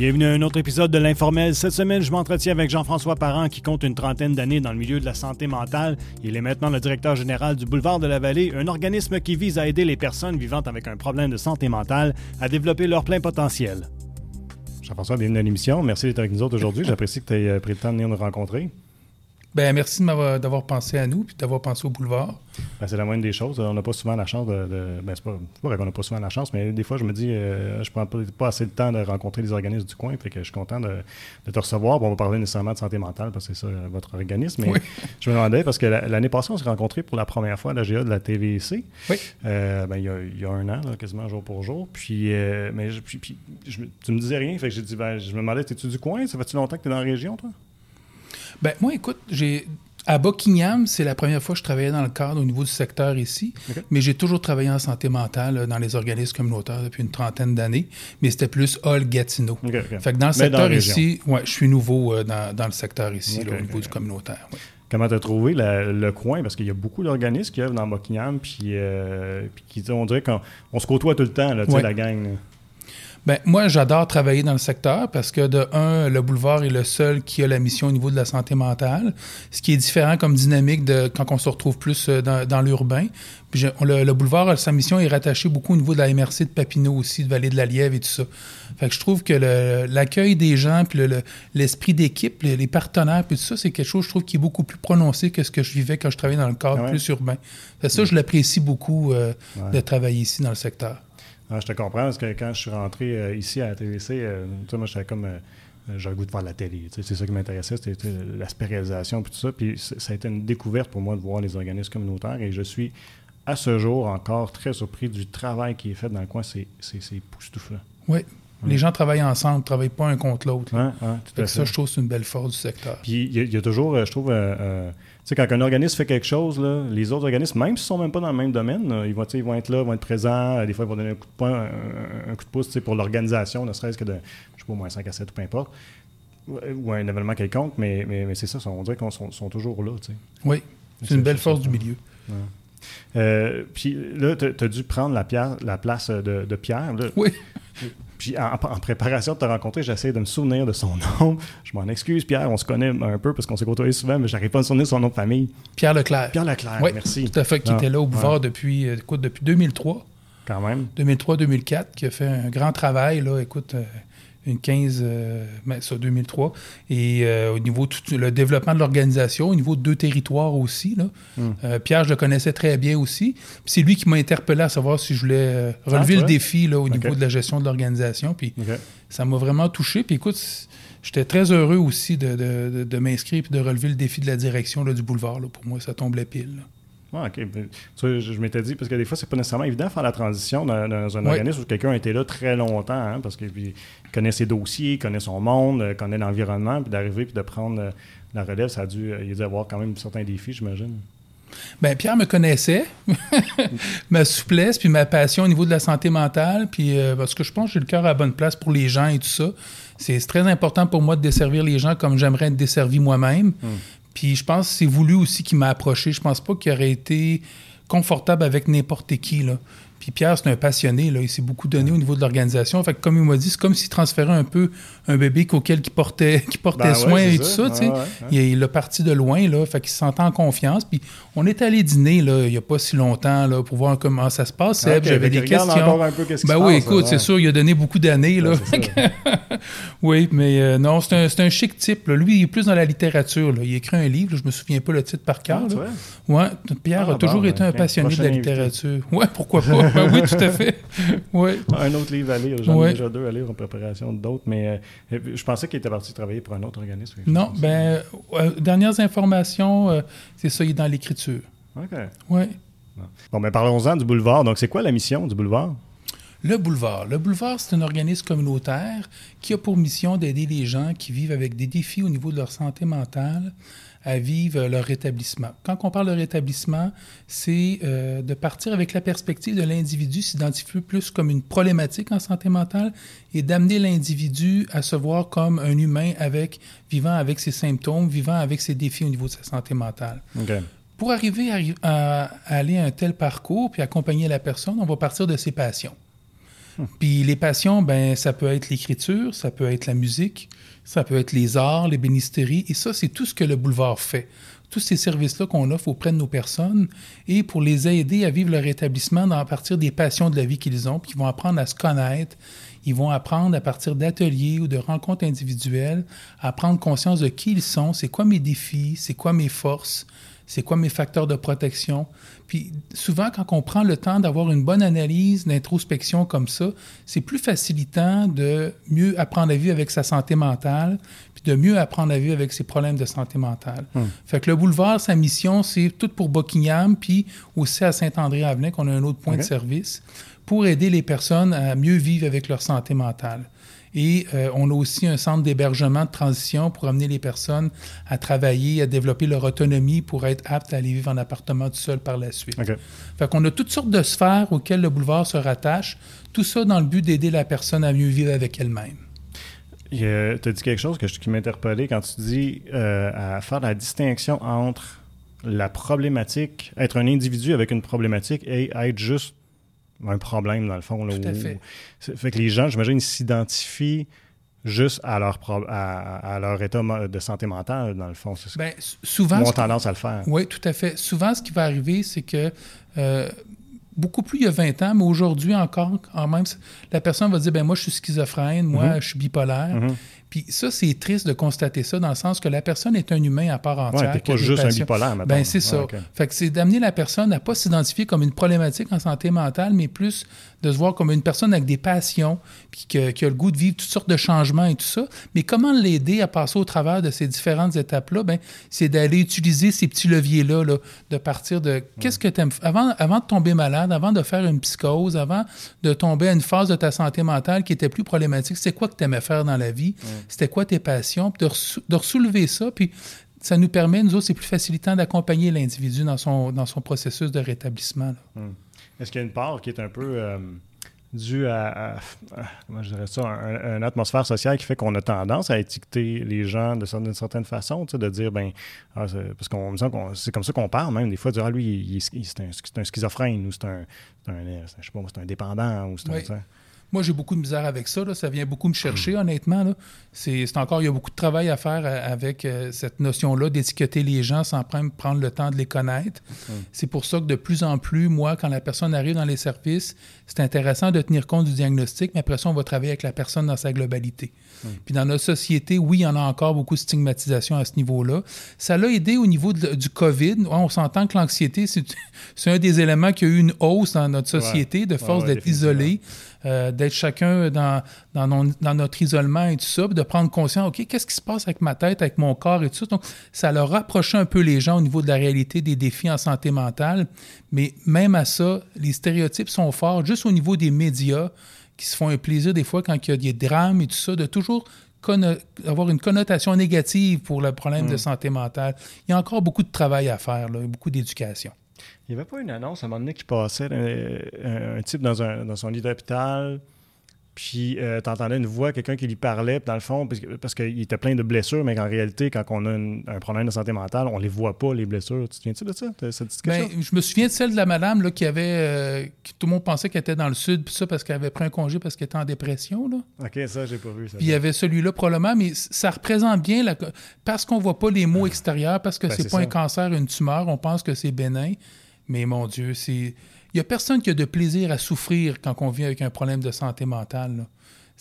Bienvenue à un autre épisode de l'Informel. Cette semaine, je m'entretiens avec Jean-François Parent qui compte une trentaine d'années dans le milieu de la santé mentale. Il est maintenant le directeur général du Boulevard de la Vallée, un organisme qui vise à aider les personnes vivant avec un problème de santé mentale à développer leur plein potentiel. Jean-François, bienvenue à l'émission. Merci d'être avec nous aujourd'hui. J'apprécie que tu aies pris le temps de venir nous rencontrer. Ben, merci d'avoir pensé à nous puis d'avoir pensé au boulevard. Ben, c'est la moindre des choses. On n'a pas souvent la chance de. ben, c'est pas, vrai qu'on n'a pas souvent la chance, mais des fois, je me dis, euh, je prends pas, assez de temps de rencontrer les organismes du coin. Fait que je suis content de, te recevoir. Bon, on va parler nécessairement de santé mentale parce que c'est ça votre organisme. Mais je me demandais, parce que l'année passée, on s'est rencontrés pour la première fois à la GA de la TVC. Oui. Euh, ben, il, y a, un an, quasiment jour pour jour. Puis, euh, mais puis, tu me disais rien. Fait que j'ai dit, ben, je me demandais, es-tu du coin? Ça fait-tu longtemps que tu es dans la région, toi? Ben, moi, écoute, j'ai. À Buckingham, c'est la première fois que je travaillais dans le cadre au niveau du secteur ici, mais j'ai toujours travaillé en santé mentale dans les organismes communautaires depuis une trentaine d'années, mais c'était plus Hall Gatineau. Fait que dans le secteur ici, ouais, je suis nouveau euh, dans, le secteur ici, au niveau du communautaire. Comment tu as trouvé le coin? Parce qu'il y a beaucoup d'organismes qui œuvrent dans Buckingham, puis, euh, puis qui, on dirait qu'on se côtoie tout le temps, là, la gang. Bien, moi, j'adore travailler dans le secteur parce que, de un, le boulevard est le seul qui a la mission au niveau de la santé mentale, ce qui est différent comme dynamique de quand on se retrouve plus euh, dans, l'urbain. Puis le, boulevard, sa mission est rattachée beaucoup au niveau de la MRC de Papineau aussi, de Vallée de la Lièvre et tout ça. Fait que je trouve que l'accueil des gens, puis l'esprit d'équipe, les, partenaires, puis tout ça, c'est quelque chose, je trouve, qui est beaucoup plus prononcé que ce que je vivais quand je travaillais dans le cadre ah plus urbain. ça, je l'apprécie beaucoup euh, de travailler ici dans le secteur. Ah, je te comprends, parce que quand je suis rentré euh, ici à la TVC, euh, moi, j'étais comme. Euh, j'avais goût de voir la télé. c'est ça qui m'intéressait, c'était l'aspect réalisation et tout ça. Puis ça a été une découverte pour moi de voir les organismes communautaires et je suis à ce jour encore très surpris du travail qui est fait dans le coin. C'est époustouflant. Oui. Les gens travaillent ensemble, ne travaillent pas un contre l'autre. Ouais, ça, je trouve, c'est une belle force du secteur. Puis il y, a toujours, je trouve, sais, quand un organisme fait quelque chose, là, les autres organismes, même s'ils ne sont même pas dans le même domaine, ils, vont, ils vont être là, vont être présents. Des fois, ils vont donner un coup de, poing, un, coup de pouce pour l'organisation, ne serait-ce que de, je sais pas, moins 5 à 7 ou peu importe, ou un événement quelconque, mais, mais, c'est ça, on dirait qu'ils sont, toujours là. Oui, c'est une belle force du milieu. Euh, puis là, tu as, dû prendre la, pierre, la place de, de Pierre. Là. Oui. Puis en, préparation de te rencontrer, j'essaie de me souvenir de son nom. Je m'en excuse, Pierre, on se connaît un peu parce qu'on s'est côtoyé souvent, mais j'arrive pas à me souvenir de son nom de famille. Pierre Leclerc. Pierre Leclerc, oui, merci. Tout à fait, qui était là au boulevard depuis, euh, écoute, depuis 2003. Quand même. 2003-2004, qui a fait un grand travail, là, écoute, euh, une 15, euh, ben, ça, 2003. Et euh, au niveau tout le développement de l'organisation, au niveau de deux territoires aussi. Là. Hmm. Euh, Pierre, je le connaissais très bien aussi. c'est lui qui m'a interpellé à savoir si je voulais relever ah, le défi là, au niveau de la gestion de l'organisation. Puis ça m'a vraiment touché. Puis écoute, j'étais très heureux aussi de, de, de, m'inscrire et de relever le défi de la direction là, du boulevard. Là. Pour moi, ça tombait pile. Ah, OK. je, m'étais dit, parce que des fois, c'est pas nécessairement évident de faire la transition dans, un organisme où quelqu'un a été là très longtemps, hein, parce qu'il connaît ses dossiers, connaît son monde, euh, connaît l'environnement, puis d'arriver puis de prendre euh, la relève, ça a dû, il a dû avoir quand même certains défis, j'imagine. Bien, Pierre me connaissait, ma souplesse, puis ma passion au niveau de la santé mentale, puis euh, parce que je pense que j'ai le cœur à la bonne place pour les gens et tout ça. C'est très important pour moi de desservir les gens comme j'aimerais être desservi moi-même. Hmm. Puis je pense que c'est voulu aussi qu'il m'a approché. Je pense pas qu'il aurait été confortable avec n'importe qui. Là. Puis Pierre, c'est un passionné, là. il s'est beaucoup donné au niveau de l'organisation. Fait que comme il m'a dit, c'est comme s'il transférait un peu un bébé auquel il portait, qui portait ben soin et tout ça. il, l'a parti de loin, là, fait qu'il se sentait en confiance. Puis on est allé dîner là, il n'y a pas si longtemps là, pour voir comment ça se passe. J'avais des questions. ben oui, écoute, c'est sûr, il a donné beaucoup d'années. là. oui, mais euh, non, c'est un, un, chic type. Lui, il est plus dans la littérature. Là. Il écrit un livre, je me souviens pas le titre par cœur. Ah, ouais, Pierre ah, a toujours été un passionné de la littérature. Ouais, pourquoi pas? Ben oui, tout à fait. Un autre livre à lire. J'en ai déjà deux à lire en préparation d'autres, mais euh, je pensais qu'il était parti travailler pour un autre organisme. Non, ben, euh, dernières informations, euh, c'est ça, il est dans l'écriture. OK. Oui. Bon, mais parlons-en du boulevard. Donc, c'est quoi la mission du boulevard? Le boulevard. Le boulevard, c'est un organisme communautaire qui a pour mission d'aider les gens qui vivent avec des défis au niveau de leur santé mentale à vivre leur rétablissement. Quand on parle de rétablissement, c'est euh, de partir avec la perspective de l'individu s'identifier plus comme une problématique en santé mentale et d'amener l'individu à se voir comme un humain avec vivant avec ses symptômes, vivant avec ses défis au niveau de sa santé mentale. Pour arriver à, aller à un tel parcours puis accompagner la personne, on va partir de ses passions. Puis les passions, ben, ça peut être l'écriture, ça peut être la musique, ça peut être les arts, les bénisteries, et ça, c'est tout ce que le boulevard fait. Tous ces services-là qu'on offre auprès de nos personnes et pour les aider à vivre leur établissement à partir des passions de la vie qu'ils ont, puis ils vont apprendre à se connaître, ils vont apprendre à partir d'ateliers ou de rencontres individuelles, à prendre conscience de qui ils sont, c'est quoi mes défis, c'est quoi mes forces, c'est quoi mes facteurs de protection? Puis souvent, quand on prend le temps d'avoir une bonne analyse, d'introspection comme ça, c'est plus facilitant de mieux apprendre à vivre avec sa santé mentale, puis de mieux apprendre à vivre avec ses problèmes de santé mentale. Hmm. Fait que le boulevard, sa mission, c'est tout pour Buckingham, puis aussi à Saint-André-Avenais, qu'on a un autre point de service, pour aider les personnes à mieux vivre avec leur santé mentale. Et euh, on a aussi un centre d'hébergement de transition pour amener les personnes à travailler, à développer leur autonomie pour être aptes à aller vivre en appartement tout seul par la suite. Fait qu'on a toutes sortes de sphères auxquelles le boulevard se rattache, tout ça dans le but d'aider la personne à mieux vivre avec elle-même. Tu as dit quelque chose que je, qui m'interpellait quand tu dis euh, à faire la distinction entre la problématique, être un individu avec une problématique et être juste un problème, dans le fond. Tout à fait. fait que les gens, j'imagine, s'identifient juste à leur, à, leur état de santé mentale, dans le fond. Bien, souvent... Ils ont tendance à le faire. Oui, tout à fait. Souvent, ce qui va arriver, c'est que... Euh, beaucoup plus il y a 20 ans, mais aujourd'hui encore, quand même, la personne va dire, ben moi, je suis schizophrène, moi, mm-hmm. je suis bipolaire. Mm-hmm. Puis ça, c'est triste de constater ça dans le sens que la personne est un humain à part entière. Ouais, pas juste un bipolaire, maintenant. Ben, c'est ça. Fait que c'est d'amener la personne à pas s'identifier comme une problématique en santé mentale, mais plus de se voir comme une personne avec des passions, puis qui a le goût de vivre toutes sortes de changements et tout ça. Mais comment l'aider à passer au travers de ces différentes étapes-là? Ben, c'est d'aller utiliser ces petits leviers-là, là, de partir de qu'est-ce que tu aimes. Avant, avant de tomber malade, avant de faire une psychose, avant de tomber à une phase de ta santé mentale qui était plus problématique, c'est quoi que tu aimais faire dans la vie? C'était quoi tes passions? Puis de, de soulever ça, puis ça nous permet, nous autres, c'est plus facilitant d'accompagner l'individu dans son, dans son processus de rétablissement. Hum. Est-ce qu'il y a une part qui est un peu euh, due à, comment je dirais ça, une atmosphère sociale qui fait qu'on a tendance à étiqueter les gens d'une certaine façon, de dire, ben, ah, parce qu'on c'est comme ça qu'on parle même, des fois, de dire, ah, lui, c'est un, schizophrène ou c'est un, un, un dépendant ou c'est un. Moi, j'ai beaucoup de misère avec ça. Ça vient beaucoup me chercher, honnêtement. C'est encore, il y a beaucoup de travail à faire euh, avec euh, cette notion-là d'étiqueter les gens sans prendre le temps de les connaître. C'est pour ça que de plus en plus, moi, quand la personne arrive dans les services, c'est intéressant de tenir compte du diagnostic, mais après ça, on va travailler avec la personne dans sa globalité. Puis dans notre société, oui, il y en a encore beaucoup de stigmatisation à ce niveau-là. Ça l'a aidé au niveau du COVID. On s'entend que l'anxiété, c'est un des éléments qui a eu une hausse dans notre société, de force d'être isolé. Euh, d'être chacun dans, dans, notre isolement et tout ça, de prendre conscience, OK, qu'est-ce qui se passe avec ma tête, avec mon corps et tout ça? Donc, ça leur rapprochait un peu les gens au niveau de la réalité des défis en santé mentale. Mais même à ça, les stéréotypes sont forts, juste au niveau des médias, qui se font un plaisir des fois quand il y a des drames et tout ça, de toujours avoir une connotation négative pour le problème de mm. santé mentale. Il y a encore beaucoup de travail à faire, là, beaucoup d'éducation. Il n'y avait pas une annonce à un moment donné qui passait, euh, un, type dans, un, dans son lit d'hôpital, puis euh, tu entendais une voix, quelqu'un qui lui parlait, dans le fond, parce, qu'il était plein de blessures, mais qu'en réalité, quand on a un problème de santé mentale, on les voit pas, les blessures. Tu te souviens-tu de ça? ça ben, je me souviens de celle de la madame là, qui avait. Euh, tout le monde pensait qu'elle était dans le sud, puis ça, parce qu'elle avait pris un congé parce qu'elle était en dépression. Là. OK, ça, j'ai pas vu. puis il y avait celui-là, probablement, mais ça représente bien. La, parce qu'on voit pas les mots extérieurs, parce que ben, c'est pas un cancer, une tumeur, on pense que c'est bénin. Mais mon Dieu, c'est. Il n'y a personne qui a de plaisir à souffrir quand on vient avec un problème de santé mentale.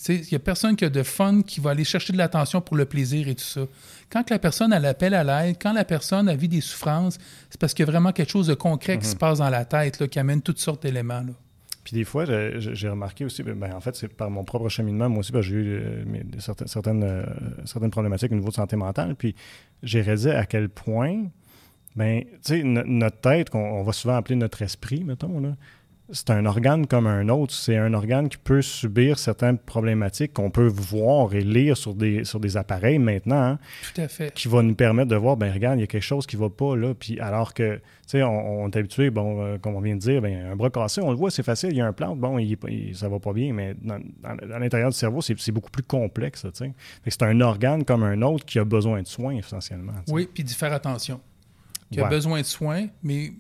Il n'y a personne qui a de fun qui va aller chercher de l'attention pour le plaisir et tout ça. Quand la personne a l'appel à l'aide, quand la personne a vu des souffrances, c'est parce qu'il y a vraiment quelque chose de concret qui se mhm. passe dans la tête, là, qui amène toutes sortes d'éléments. Puis des fois, j'ai remarqué aussi, ben, en fait, c'est par mon propre cheminement, moi aussi, ben, j'ai eu euh, certaines, certaines, euh, certaines problématiques au niveau de santé mentale. Puis j'ai réalisé à quel point Bien, tu sais, notre tête, qu'on va souvent appeler notre esprit, mettons, là, c'est un organe comme un autre. C'est un organe qui peut subir certaines problématiques qu'on peut voir et lire sur des, sur des appareils maintenant. Hein, Tout à fait. Qui va nous permettre de voir, ben regarde, il y a quelque chose qui ne va pas là. Puis alors que, tu sais, on, est habitué, bon, euh, comme on vient de dire, ben, un bras cassé, on le voit, c'est facile, il y a un plan, bon, il, il, ça va pas bien, mais dans, à l'intérieur du cerveau, c'est beaucoup plus complexe, tu sais. C'est un organe comme un autre qui a besoin de soins, essentiellement. Oui, puis d'y faire attention qui a besoin de soins, mais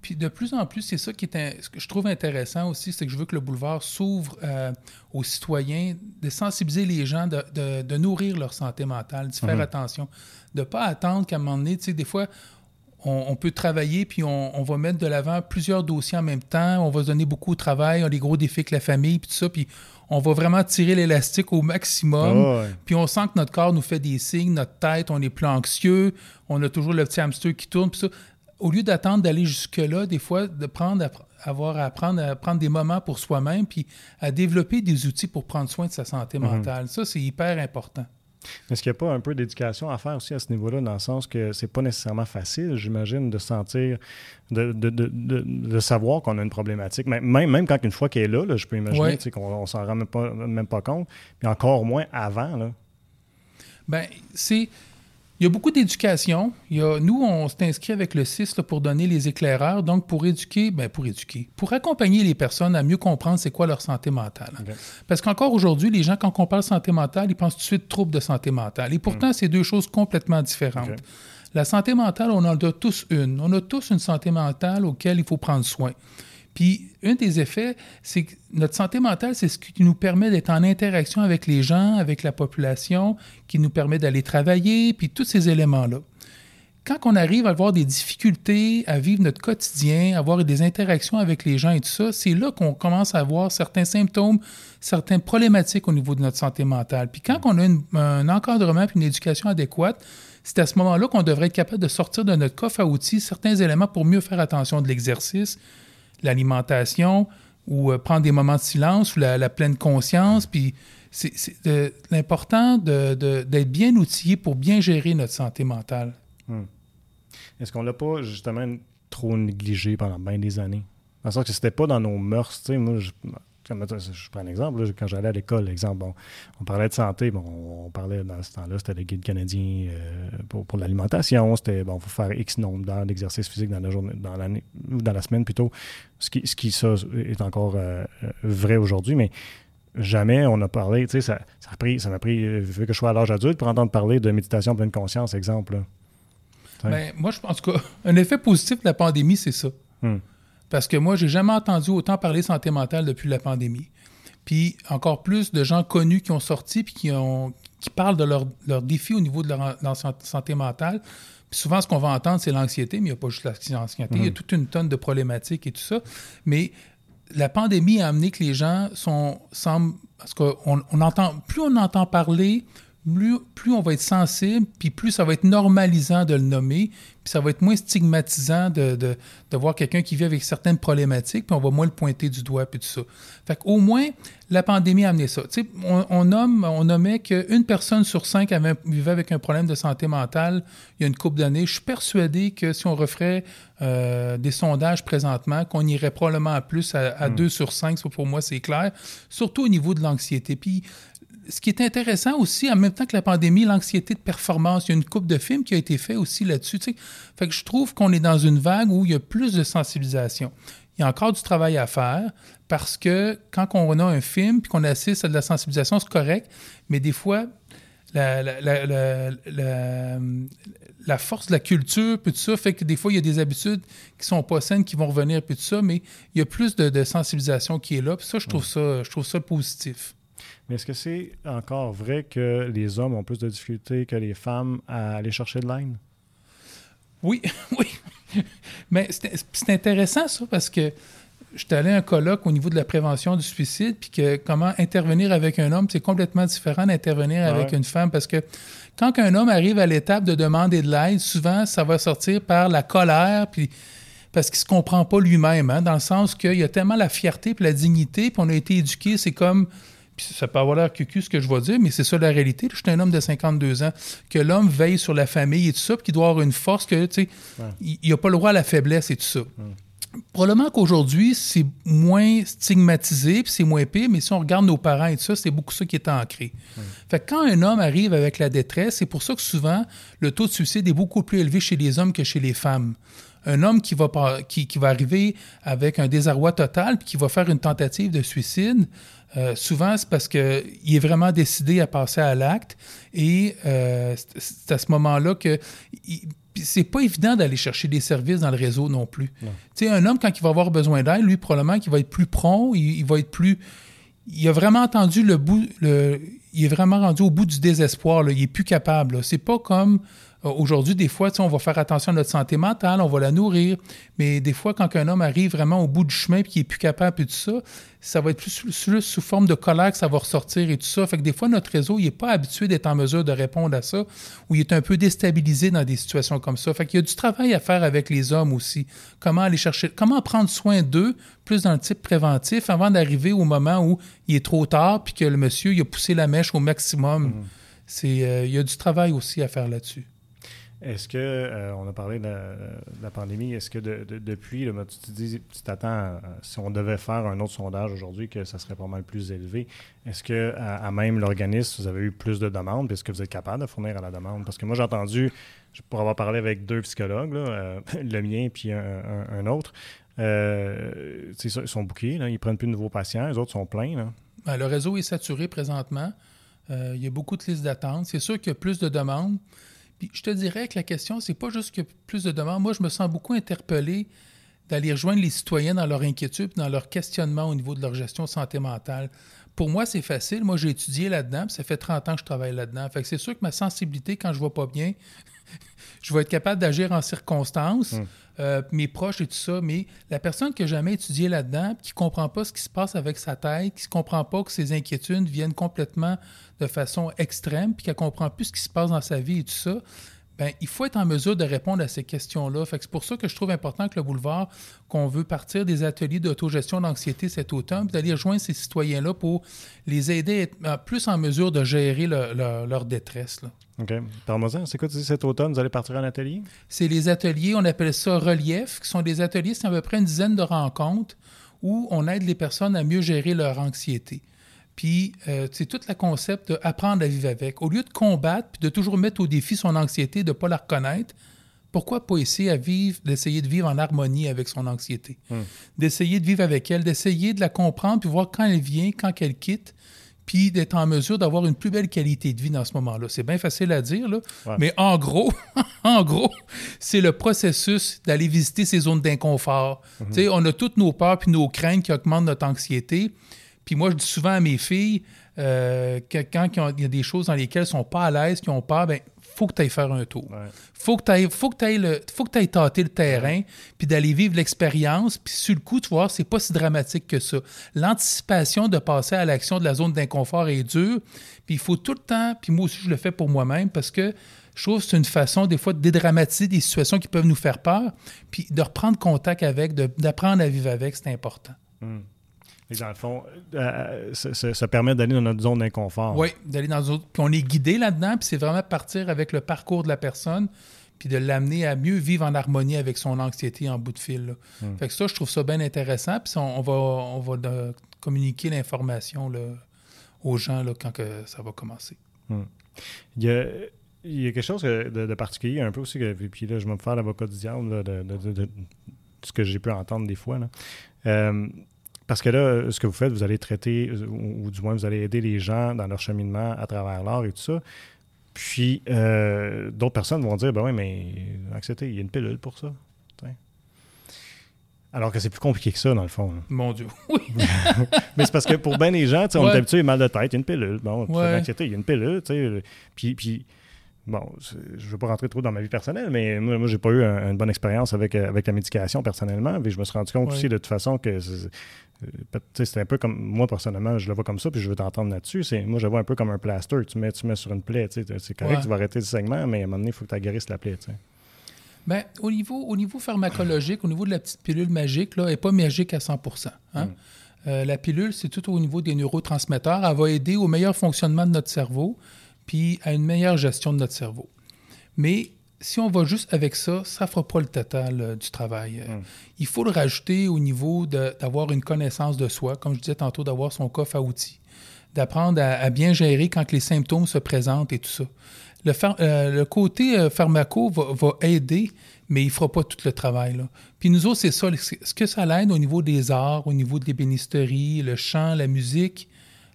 Puis de plus en plus, c'est ça qui est ce que je trouve intéressant aussi, c'est que je veux que le boulevard s'ouvre euh, aux citoyens, de sensibiliser les gens, de, de, nourrir leur santé mentale, de faire mhm. attention, de ne pas attendre qu'à un moment donné, tu sais, des fois, on, peut travailler, puis on, va mettre de l'avant plusieurs dossiers en même temps, on va se donner beaucoup de travail, on a des gros défis avec la famille, puis tout ça, puis on va vraiment tirer l'élastique au maximum. Ah puis on sent que notre corps nous fait des signes, notre tête, on est plus anxieux, on a toujours le petit hamster qui tourne. Puis ça, au lieu d'attendre d'aller jusque-là, des fois, de prendre, avoir à prendre des moments pour soi-même, puis à développer des outils pour prendre soin de sa santé mhm. mentale. Ça, c'est hyper important. Est-ce qu'il n'y a pas un peu d'éducation à faire aussi à ce niveau-là, dans le sens que c'est pas nécessairement facile, j'imagine, de sentir, de, de, de, de savoir qu'on a une problématique? Même, même quand une fois qu'elle est là, je peux imaginer qu'on ne s'en rend même pas, même pas compte, mais encore moins avant. Là. Ben, c'est il y a beaucoup d'éducation. Nous, on s'est inscrit avec le CIS pour donner les éclaireurs, donc pour éduquer, ben pour éduquer, pour accompagner les personnes à mieux comprendre c'est quoi leur santé mentale. Parce qu'encore aujourd'hui, les gens, quand on parle santé mentale, ils pensent tout de suite troubles de santé mentale. Et pourtant, hmm. c'est deux choses complètement différentes. La santé mentale, on en a tous une. On a tous une santé mentale auquel il faut prendre soin. Puis, un des effets, c'est que notre santé mentale, c'est ce qui nous permet d'être en interaction avec les gens, avec la population, qui nous permet d'aller travailler, puis tous ces éléments-là. Quand on arrive à avoir des difficultés à vivre notre quotidien, à avoir des interactions avec les gens et tout ça, c'est là qu'on commence à avoir certains symptômes, certaines problématiques au niveau de notre santé mentale. Puis quand on a un encadrement et une éducation adéquate, c'est à ce moment-là qu'on devrait être capable de sortir de notre coffre à outils certains éléments pour mieux faire attention de l'exercice, l'alimentation ou euh, prendre des moments de silence ou la, pleine conscience. Puis c'est l'important d'être bien outillé pour bien gérer notre santé mentale. Hmm. Est-ce qu'on l'a pas justement trop négligé pendant bien des années? Dans le que c'était pas dans nos mœurs. Moi, je, je prends un exemple, quand j'allais à l'école, exemple, on parlait de santé, bon, on parlait dans ce temps-là, c'était le guide canadien euh, pour, l'alimentation, c'était bon, il faut faire X nombre d'heures d'exercice physique dans la journée, dans l'année, ou dans la semaine plutôt, ce qui, ce qui ça, est encore euh, vrai aujourd'hui, mais jamais on a parlé, tu sais, ça, ça, pris, ça m'a pris, vu que je sois à l'âge adulte, pour entendre parler de méditation pleine conscience, exemple. Ben, moi, je pense qu'un effet positif de la pandémie, c'est ça. Hmm. Parce que moi, j'ai jamais entendu autant parler santé mentale depuis la pandémie. Puis encore plus de gens connus qui ont sorti puis qui, ont, qui parlent de leurs leur défis au niveau de leur, santé mentale. Puis souvent, ce qu'on va entendre, c'est l'anxiété, mais il n'y a pas juste l'anxiété, il y a mm-hmm. toute une tonne de problématiques et tout ça. Mais la pandémie a amené que les gens sont, semblent, parce qu'on on entend, plus on entend parler, plus, on va être sensible, puis plus ça va être normalisant de le nommer, puis ça va être moins stigmatisant de, de, voir quelqu'un qui vit avec certaines problématiques, puis on va moins le pointer du doigt, puis tout ça. Fait qu'au moins, la pandémie a amené ça. Tu sais, on, nomme, on nommait qu'une personne sur cinq avait, vivait avec un problème de santé mentale il y a une couple d'années. Je suis persuadé que si on referait euh, des sondages présentement, qu'on irait probablement à plus à, à hmm. deux sur cinq, ça pour moi c'est clair, surtout au niveau de l'anxiété. Puis ce qui est intéressant aussi, en même temps que la pandémie, l'anxiété de performance, il y a une coupe de films qui a été fait aussi là-dessus. Fait que je trouve qu'on est dans une vague où il y a plus de sensibilisation. Il y a encore du travail à faire parce que quand on a un film puis qu'on assiste à de la sensibilisation, c'est correct, mais des fois, la, force de la culture, puis tout ça, fait que des fois, il y a des habitudes qui sont pas saines qui vont revenir, puis tout ça, mais il y a plus de, sensibilisation qui est là. Puis ça, je trouve ça, je trouve ça positif. Mais est-ce que c'est encore vrai que les hommes ont plus de difficultés que les femmes à aller chercher de l'aide? Oui, oui. Mais c'est intéressant ça parce que je suis allé à un colloque au niveau de la prévention du suicide, puis que comment intervenir avec un homme, c'est complètement différent d'intervenir avec une femme parce que quand un homme arrive à l'étape de demander de l'aide, souvent ça va sortir par la colère, puis parce qu'il se comprend pas lui-même, hein, dans le sens qu'il y a tellement la fierté puis la dignité, puis on a été éduqué, c'est comme ça peut avoir l'air cucu ce que je vais dire, mais c'est ça la réalité. Je suis un homme de 52 ans, que l'homme veille sur la famille et tout ça, puis qu'il doit avoir une force que, tu sais, il n'a pas le droit à la faiblesse et tout ça. Probablement qu'aujourd'hui, c'est moins stigmatisé, puis c'est moins pire, mais si on regarde nos parents et tout ça, c'est beaucoup ça qui est ancré. Fait que quand un homme arrive avec la détresse, c'est pour ça que souvent, le taux de suicide est beaucoup plus élevé chez les hommes que chez les femmes un homme qui va, qui, qui va arriver avec un désarroi total puis qui va faire une tentative de suicide, euh, souvent, c'est parce qu'il est vraiment décidé à passer à l'acte et euh, c'est à ce moment-là que c'est pas évident d'aller chercher des services dans le réseau non plus. Tu sais, un homme, quand il va avoir besoin d'aide, lui, probablement qu'il va être plus prompt, il, va être plus... Il a vraiment entendu le bout... Le, il est vraiment rendu au bout du désespoir. Là. Il est plus capable. C'est pas comme aujourd'hui, des fois, on va faire attention à notre santé mentale, on va la nourrir, mais des fois, quand un homme arrive vraiment au bout du chemin et qu'il n'est plus capable et tout ça, ça va être plus, sous forme de colère que ça va ressortir et tout ça. Fait que des fois, notre réseau, il n'est pas habitué d'être en mesure de répondre à ça, ou il est un peu déstabilisé dans des situations comme ça. Fait qu'il y a du travail à faire avec les hommes aussi. Comment aller chercher, comment prendre soin d'eux, plus dans le type préventif, avant d'arriver au moment où il est trop tard, puis que le monsieur, il a poussé la mèche au maximum. Mmh. C'est, euh, il y a du travail aussi à faire là-dessus. Est-ce que, euh, on a parlé de la, pandémie, est-ce que depuis, tu dis, tu t'attends, si on devait faire un autre sondage aujourd'hui, que ça serait pas mal plus élevé, est-ce que à, même l'organisme, vous avez eu plus de demandes, est-ce que vous êtes capable de fournir à la demande? Parce que moi, j'ai entendu, pour avoir parlé avec deux psychologues, euh, le mien puis un, autre, euh, ils sont bouqués, ils prennent plus de nouveaux patients, les autres sont pleins. Ben, le réseau est saturé présentement. il y a beaucoup de listes d'attente. C'est sûr qu'il y a plus de demandes je te dirais que la question, c'est pas juste que plus de demandes. Moi, je me sens beaucoup interpellé d'aller rejoindre les citoyens dans leur inquiétude, dans leur questionnement au niveau de leur gestion santé mentale. Pour moi, c'est facile. Moi, j'ai étudié là-dedans, ça fait 30 ans que je travaille là-dedans. Fait que c'est sûr que ma sensibilité, quand je vois pas bien, je vais être capable d'agir en circonstance, hum. euh, mes proches et tout ça, mais la personne qui n'a jamais étudié là-dedans, qui ne comprend pas ce qui se passe avec sa tête, qui ne comprend pas que ses inquiétudes viennent complètement de façon extrême, puis qui ne comprend plus ce qui se passe dans sa vie et tout ça, ben, il faut être en mesure de répondre à ces questions-là. c'est pour ça que je trouve important que le boulevard, qu'on veut partir des ateliers d'autogestion d'anxiété cet automne, puis d'aller rejoindre ces citoyens-là pour les aider à être plus en mesure de gérer leur détresse. Là. OK. C'est quoi tu dis cet automne, vous allez partir en atelier? C'est les ateliers, on appelle ça relief, qui sont des ateliers, c'est à peu près une dizaine de rencontres où on aide les personnes à mieux gérer leur anxiété. Puis, euh, c'est tout le concept d'apprendre à vivre avec. Au lieu de combattre, puis de toujours mettre au défi son anxiété, de ne pas la reconnaître, pourquoi pas essayer à vivre, d'essayer de vivre en harmonie avec son anxiété? Hmm. D'essayer de vivre avec elle, d'essayer de la comprendre, puis voir quand elle vient, quand elle quitte, puis d'être en mesure d'avoir une plus belle qualité de vie dans ce moment-là. C'est bien facile à dire, là, mais en gros, en gros, c'est le processus d'aller visiter ces zones d'inconfort. Hmm. On a toutes nos peurs puis nos craintes qui augmentent notre anxiété. Puis moi, je dis souvent à mes filles, euh, que quand il y a des choses dans lesquelles elles sont pas à l'aise, qui ont peur, ben faut que tu ailles faire un tour. Faut que tu ailles, faut que le, faut que tâter le terrain, puis d'aller vivre l'expérience. Puis sur le coup, tu vois, c'est pas si dramatique que ça. L'anticipation de passer à l'action de la zone d'inconfort est dure. Puis il faut tout le temps, puis moi aussi je le fais pour moi-même parce que je trouve que c'est une façon des fois de dédramatiser des situations qui peuvent nous faire peur, puis de reprendre contact avec, d'apprendre à vivre avec, c'est important. Hmm dans le fond, euh, ça, permet d'aller dans notre zone d'inconfort. Oui, d'aller dans une autre. Puis on est guidé là-dedans, puis c'est vraiment partir avec le parcours de la personne, puis de l'amener à mieux vivre en harmonie avec son anxiété en bout de fil. Hmm. Fait que ça, je trouve ça bien intéressant. Puis on, va, on va communiquer l'information aux gens là, quand que ça va commencer. Hmm. Il, y a, il, y a, quelque chose de, particulier un peu aussi, que, puis là, je vais me faire l'avocat du diable de, de, ce que j'ai pu entendre des fois. Là. Euh, parce que là, ce que vous faites, vous allez traiter, ou, du moins vous allez aider les gens dans leur cheminement à travers l'art et tout ça. Puis euh, d'autres personnes vont dire, ben oui, mais acceptez, il y a une pilule pour ça. Alors que c'est plus compliqué que ça, dans le fond. Mon Dieu, oui. mais c'est parce que pour bien des gens, on est habitué à mal de tête, il y a une pilule. Bon, accepter, il y a une pilule. Puis, puis bon, je ne veux pas rentrer trop dans ma vie personnelle, mais moi, moi j'ai pas eu une bonne expérience avec, avec la médication personnellement. Puis je me suis rendu compte aussi de toute façon que euh, c'est un peu comme moi personnellement, je le vois comme ça, puis je veux t'entendre là-dessus. Moi, je le vois un peu comme un plaster. Tu mets, tu mets sur une plaie. C'est correct, tu vas arrêter le segment, mais à un moment donné, il faut que tu guérisses la plaie. Bien, au niveau, au niveau pharmacologique, au niveau de la petite pilule magique, là, elle n'est pas magique à 100 hein? mm. euh, La pilule, c'est tout au niveau des neurotransmetteurs. Elle va aider au meilleur fonctionnement de notre cerveau, puis à une meilleure gestion de notre cerveau. Mais si on va juste avec ça, ça ne fera pas le total euh, du travail. Euh, hmm. Il faut le rajouter au niveau d'avoir une connaissance de soi, comme je disais tantôt, d'avoir son coffre à outils, d'apprendre à, bien gérer quand les symptômes se présentent et tout ça. Le, euh, le côté pharmaco va, aider, mais il ne fera pas tout le travail. Là. Puis nous autres, c'est ça. Ce que ça l'aide au niveau des arts, au niveau de l'ébénisterie, le chant, la musique,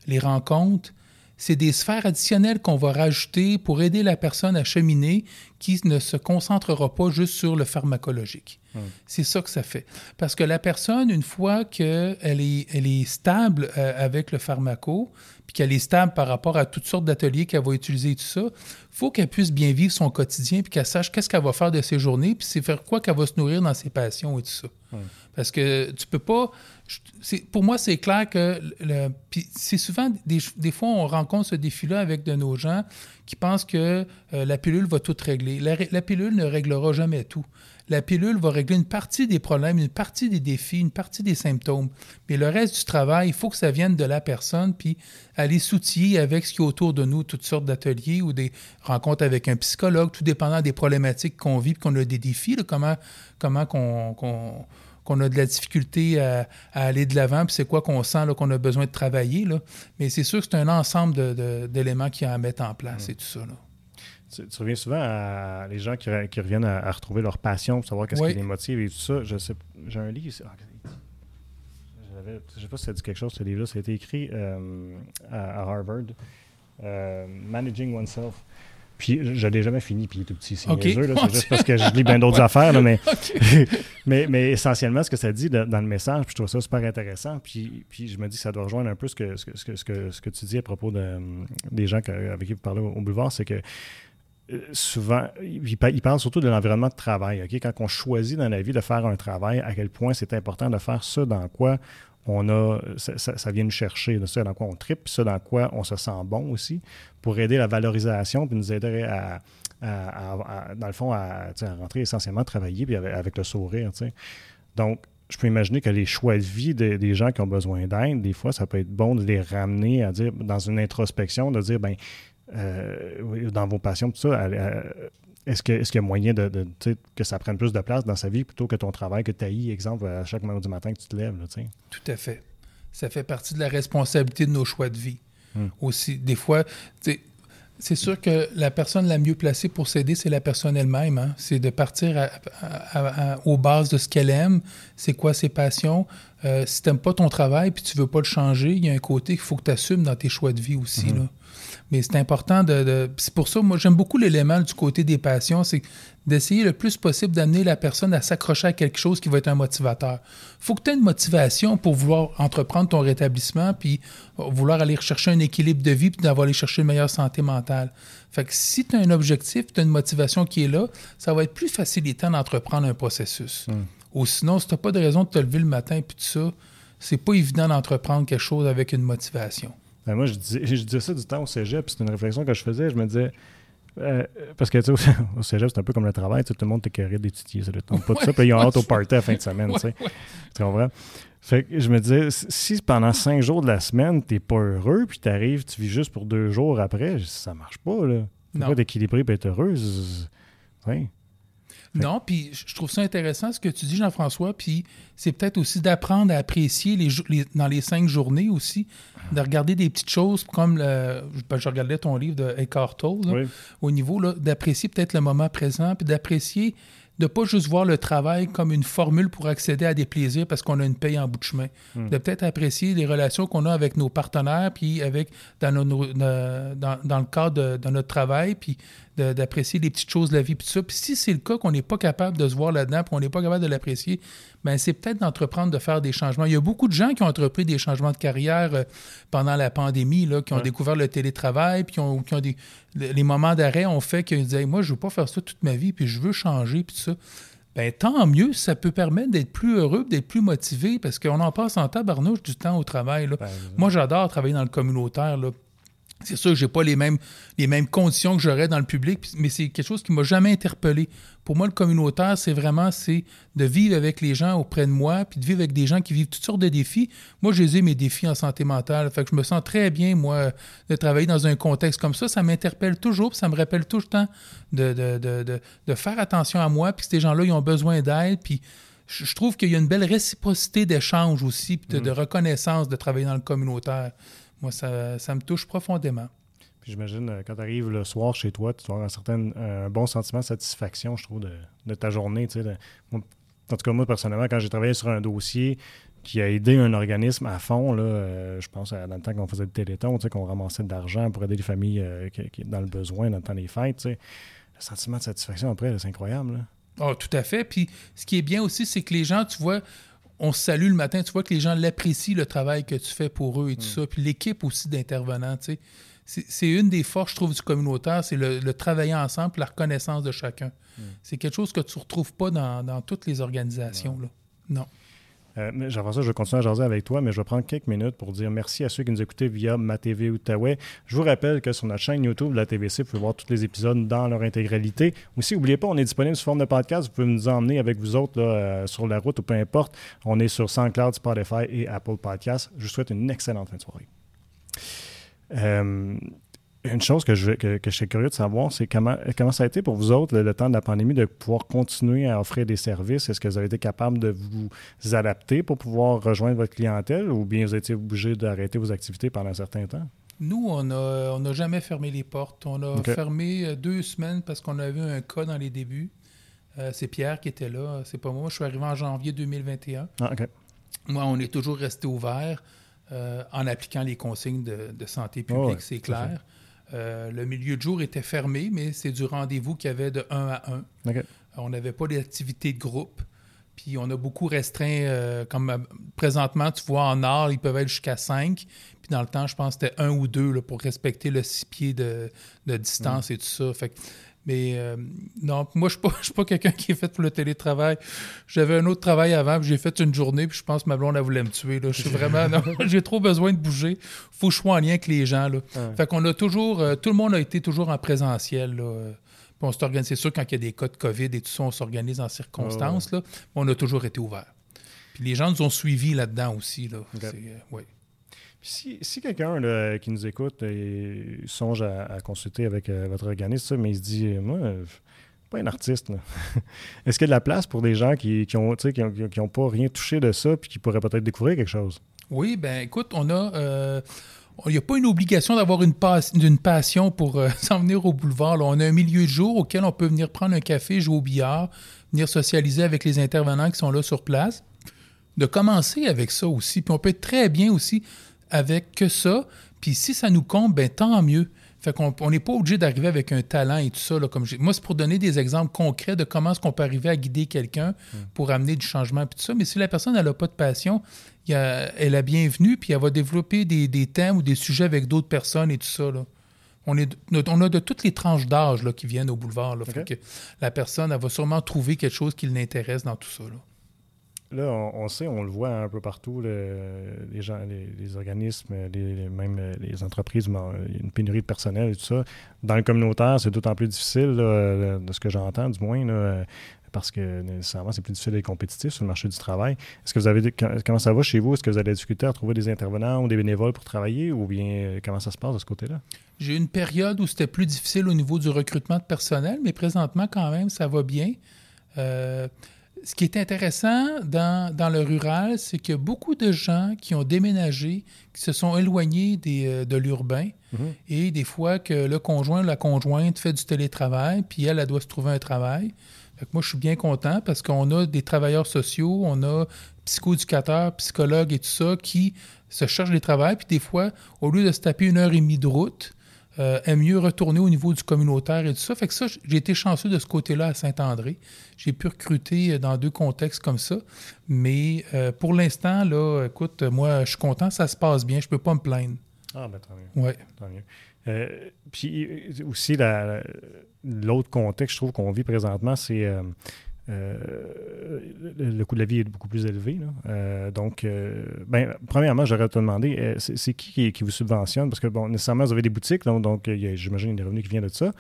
les rencontres, c'est des sphères additionnelles qu'on va rajouter pour aider la personne à cheminer qui ne se concentrera pas juste sur le pharmacologique. C'est ça que ça fait. Parce que la personne, une fois qu'elle est, elle est stable euh, avec le pharmaco, puis qu'elle est stable par rapport à toutes sortes d'ateliers qu'elle va utiliser et tout ça, faut qu'elle puisse bien vivre son quotidien, puis qu'elle sache qu'est-ce qu'elle va faire de ses journées, puis c'est faire quoi qu'elle va se nourrir dans ses passions et tout ça. Parce que tu peux pas pour moi, c'est clair que c'est souvent des, fois on rencontre ce défi-là avec de nos gens qui pensent que euh, la pilule va tout régler. La, pilule ne réglera jamais tout. La pilule va régler une partie des problèmes, une partie des défis, une partie des symptômes. Mais le reste du travail, il faut que ça vienne de la personne, puis aller s'outiller avec ce qui est autour de nous, toutes sortes d'ateliers ou des rencontres avec un psychologue, tout dépendant des problématiques qu'on vit, qu'on a des défis, comment, comment qu'on qu'on a de la difficulté à, aller de l'avant, puis c'est quoi qu'on sent qu'on a besoin de travailler. Là. Mais c'est sûr que c'est un ensemble d'éléments qui y a à mettre en place et tout ça. Tu, reviens souvent à les gens qui, reviennent à, retrouver leur passion pour savoir qu'est-ce qui les motive et tout ça. Je sais, j'ai un livre. Ah, je ne sais pas si ça dit quelque chose, ce livre-là. Ça a été écrit euh, à, Harvard. Euh, Managing Oneself. Puis je l'ai jamais fini, puis il est tout petit, c'est c'est juste parce que je lis bien d'autres affaires. mais, mais, mais, essentiellement, ce que ça dit dans le message, puis je trouve ça super intéressant. Puis, puis je me dis que ça doit rejoindre un peu ce que, ce que, ce que, ce que, tu dis à propos de, des gens avec qui vous parlez au, boulevard, c'est que souvent, ils parlent surtout de l'environnement de travail. ok? Quand on choisit dans la vie de faire un travail, à quel point c'est important de faire ça dans quoi on a, ça, vient nous chercher, ça dans quoi on tripe, ça dans quoi on se sent bon aussi, pour aider la valorisation, puis nous aider à, dans le fond, à, rentrer essentiellement travailler, puis avec, le sourire. Donc, je peux imaginer que les choix de vie des gens qui ont besoin d'aide, des fois, ça peut être bon de les ramener à dire, dans une introspection, de dire, ben euh, dans vos passions, tout ça, est-ce qu'il est y a moyen de, que ça prenne plus de place dans sa vie plutôt que ton travail, que tu haïs, exemple, à chaque moment du matin que tu te lèves? Là, Tout à fait. Ça fait partie de la responsabilité de nos choix de vie. Hmm. Aussi, des fois, c'est sûr que la personne la mieux placée pour s'aider, c'est la personne elle-même. Hein. C'est de partir aux bases de ce qu'elle aime, c'est quoi ses passions? Euh, si tu n'aimes pas ton travail puis tu veux pas le changer, il y a un côté qu'il faut que tu assumes dans tes choix de vie aussi. Hmm. Là. Mais c'est important de. c'est pour ça, moi, j'aime beaucoup l'élément du côté des passions, c'est d'essayer le plus possible d'amener la personne à s'accrocher à quelque chose qui va être un motivateur. Il faut que tu aies une motivation pour vouloir entreprendre ton rétablissement, puis vouloir aller chercher un équilibre de vie, puis d'avoir aller chercher une meilleure santé mentale. Fait que si tu as un objectif, tu as une motivation qui est là, ça va être plus facilitant d'entreprendre un processus. Hmm. Ou sinon, si tu n'as pas de raison de te lever le matin, puis tout ça, c'est pas évident d'entreprendre quelque chose avec une motivation. Ben moi, je disais, je disais ça du temps au cégep, puis c'est une réflexion que je faisais. Je me disais, euh, parce que, tu sais, au cégep, c'est un peu comme le travail, tout le monde t'écœurait d'étudier, ça ne pas de ça, puis ils ont hâte au party à la fin de semaine, tu sais. Tu comprends? Fait que je me disais, si pendant cinq jours de la semaine, t'es pas heureux, puis t'arrives, tu vis juste pour deux jours après, ça marche pas, là. Faut pas d'équilibrer et être heureuse. Ouais. Non, puis je trouve ça intéressant ce que tu dis, Jean-François, puis c'est peut-être aussi d'apprendre à apprécier les, dans les cinq journées aussi, de regarder des petites choses comme le, ben, je regardais ton livre de Eckhart Tolle, au niveau d'apprécier peut-être le moment présent, puis d'apprécier de pas juste voir le travail comme une formule pour accéder à des plaisirs parce qu'on a une paye en bout de chemin. Hmm. De peut-être apprécier les relations qu'on a avec nos partenaires, puis avec dans, nos, dans, dans, le cadre de, notre travail, puis d'apprécier les petites choses de la vie, puis tout ça. Puis si c'est le cas qu'on n'est pas capable de se voir là-dedans, puis on n'est pas capable de l'apprécier, ben c'est peut-être d'entreprendre de faire des changements. Il y a beaucoup de gens qui ont entrepris des changements de carrière euh, pendant la pandémie, là, qui ont découvert le télétravail, puis qui ont, qui ont des, les moments d'arrêt ont fait qu'ils disaient Moi, je ne veux pas faire ça toute ma vie, puis je veux changer, puis tout ça. Ben, tant mieux, ça peut permettre d'être plus heureux, d'être plus motivé, parce qu'on en passe en tabarnouche du temps au travail. Là. Ben, Moi, j'adore travailler dans le communautaire. Là. C'est sûr que j'ai pas les mêmes, les mêmes conditions que j'aurais dans le public, mais c'est quelque chose qui m'a jamais interpellé. Pour moi, le communautaire, c'est vraiment c'est de vivre avec les gens auprès de moi, puis de vivre avec des gens qui vivent toutes sortes de défis. Moi, j'ai mes défis en santé mentale. Fait que je me sens très bien, moi, de travailler dans un contexte comme ça. Ça m'interpelle toujours, puis ça me rappelle tout le temps de, de, faire attention à moi, puis que ces gens-là, ils ont besoin d'aide, puis je trouve qu'il y a une belle réciprocité d'échange aussi, puis de, mmh. reconnaissance de travailler dans le communautaire. Moi, ça, me touche profondément. Puis j'imagine, euh, quand tu arrives le soir chez toi, tu vas avoir un, certain, un bon sentiment de satisfaction, je trouve, de, ta journée. en tout cas, moi, personnellement, quand j'ai travaillé sur un dossier, qui a aidé un organisme à fond. Là, euh, je pense à, dans le temps qu'on faisait le téléthon, qu'on ramassait de l'argent pour aider les familles euh, qui, dans le besoin dans le temps des fêtes. Le sentiment de satisfaction après, c'est incroyable. Oh, tout à fait. Puis ce qui est bien aussi, c'est que les gens, tu vois, on se salue le matin, tu vois que les gens l'apprécient, le travail que tu fais pour eux et tout mm. ça. Puis l'équipe aussi d'intervenants, tu sais. C'est une des forces, je trouve, du communautaire, c'est le, travailler ensemble, la reconnaissance de chacun. Mm. C'est quelque chose que tu ne retrouves pas dans, toutes les organisations. Là. Non. Euh, ça, je vais continuer à jaser avec toi, mais je vais prendre quelques minutes pour dire merci à ceux qui nous écoutaient via ma TV Outaouais. Je vous rappelle que sur notre chaîne YouTube de la TVC, vous pouvez voir tous les épisodes dans leur intégralité. Aussi, n'oubliez pas, on est disponible sous forme de podcast. Vous pouvez nous emmener avec vous autres euh, sur la route ou peu importe. On est sur SoundCloud, Spotify et Apple Podcasts. Je vous souhaite une excellente fin de soirée. Euh, une chose que je, que, je suis curieux de savoir, c'est comment, comment ça a été pour vous autres, le, temps de la pandémie, de pouvoir continuer à offrir des services? Est-ce que vous avez été capable de vous adapter pour pouvoir rejoindre votre clientèle ou bien vous étiez obligé d'arrêter vos activités pendant un certain temps? Nous, on n'a on jamais fermé les portes. On a fermé euh, deux semaines parce qu'on avait un cas dans les débuts. Euh, c'est Pierre qui était là, c'est pas moi. Je suis arrivé en janvier 2021. Ah, moi, on est toujours resté ouvert euh, en appliquant les consignes de, santé publique, c'est clair. Euh, le milieu de jour était fermé, mais c'est du rendez-vous qu'il y avait de 1 à 1. On n'avait pas d'activité de groupe. Puis on a beaucoup restreint, euh, comme euh, présentement, tu vois, en art, ils peuvent être jusqu'à 5. Puis dans le temps, je pense que c'était un ou deux pour respecter le six pieds de, distance et tout ça. Fait mais euh, non, moi, je ne suis pas, quelqu'un qui est fait pour le télétravail. J'avais un autre travail avant, puis j'ai fait une journée, puis je pense que ma blonde, elle voulait me tuer. Là. Je suis vraiment. j'ai trop besoin de bouger. faut que je sois en lien avec les gens. Là. Fait qu'on a toujours. Euh, tout le monde a été toujours en présentiel. Là. Puis on s'organise. C'est sûr, quand il y a des cas de COVID et tout ça, on s'organise en circonstances. Là, on a toujours été ouvert. Puis les gens nous ont suivis là-dedans aussi. Là. Euh, ouais. Si, quelqu'un qui nous écoute et songe à, consulter avec euh, votre organisme, mais il se dit Moi, je suis pas un artiste. Est-ce qu'il y a de la place pour des gens qui n'ont qui ont, pas rien touché de ça puis qui pourraient peut-être découvrir quelque chose? Oui, ben écoute, on a. Euh, il n'y a pas une obligation d'avoir une, passion pour euh, s'en venir au boulevard. On a un milieu de jour auquel on peut venir prendre un café, jouer au billard, venir socialiser avec les intervenants qui sont là sur place. De commencer avec ça aussi. Puis on peut être très bien aussi avec que ça. Puis si ça nous compte, ben tant mieux. Fait qu'on on n'est pas obligé d'arriver avec un talent et tout ça. Là, comme Moi, c'est pour donner des exemples concrets de comment est-ce qu'on peut arriver à guider quelqu'un hmm. pour amener du changement et tout ça. Mais si la personne n'a pas de passion, il a, elle a bienvenue, puis elle va développer des, des, thèmes ou des sujets avec d'autres personnes et tout ça. Là. On, est, on a de toutes les tranches d'âge qui viennent au boulevard. Là, fait que la personne, elle va sûrement trouver quelque chose qui l'intéresse dans tout ça. Là. Là, on, sait, on le voit un peu partout, les, gens, les, organismes, les, même les entreprises, une pénurie de personnel et tout ça. Dans le communautaire, c'est d'autant plus difficile, de ce que j'entends du moins, parce que nécessairement, c'est plus difficile d'être compétitif sur le marché du travail. Est-ce que vous avez comment ça va chez vous? Est-ce que vous avez difficultés à trouver des intervenants ou des bénévoles pour travailler ou bien comment ça se passe de ce côté-là? J'ai eu une période où c'était plus difficile au niveau du recrutement de personnel, mais présentement, quand même, ça va bien. Euh, ce qui est intéressant dans, le rural, c'est qu'il y a beaucoup de gens qui ont déménagé, qui se sont éloignés euh, de l'urbain, mhm. et des fois que le conjoint ou la conjointe fait du télétravail, puis elle, elle doit se trouver un travail. moi, je suis bien content parce qu'on a des travailleurs sociaux, on a psychoéducateurs, psychologues et tout ça qui se cherchent des travails, puis des fois, au lieu de se taper une heure et demie de route, euh, aime mieux retourner au niveau du communautaire et tout ça. Fait que ça, j'ai été chanceux de ce côté-là à Saint-André. J'ai pu recruter euh, dans deux contextes comme ça. Mais euh, pour l'instant, là, écoute, moi, je suis content, ça se passe bien, je peux pas me plaindre. Ah, ben tant mieux. Ouais. Tant mieux. puis aussi, l'autre contexte, je trouve, qu'on vit présentement, c'est euh, le coût de la vie est beaucoup plus élevé. Euh, donc, euh, ben, premièrement, j'aurais te demander, c'est qui, qui vous subventionne? Parce que, bon, nécessairement, vous avez des boutiques, donc, donc j'imagine des revenus qui viennent de ça.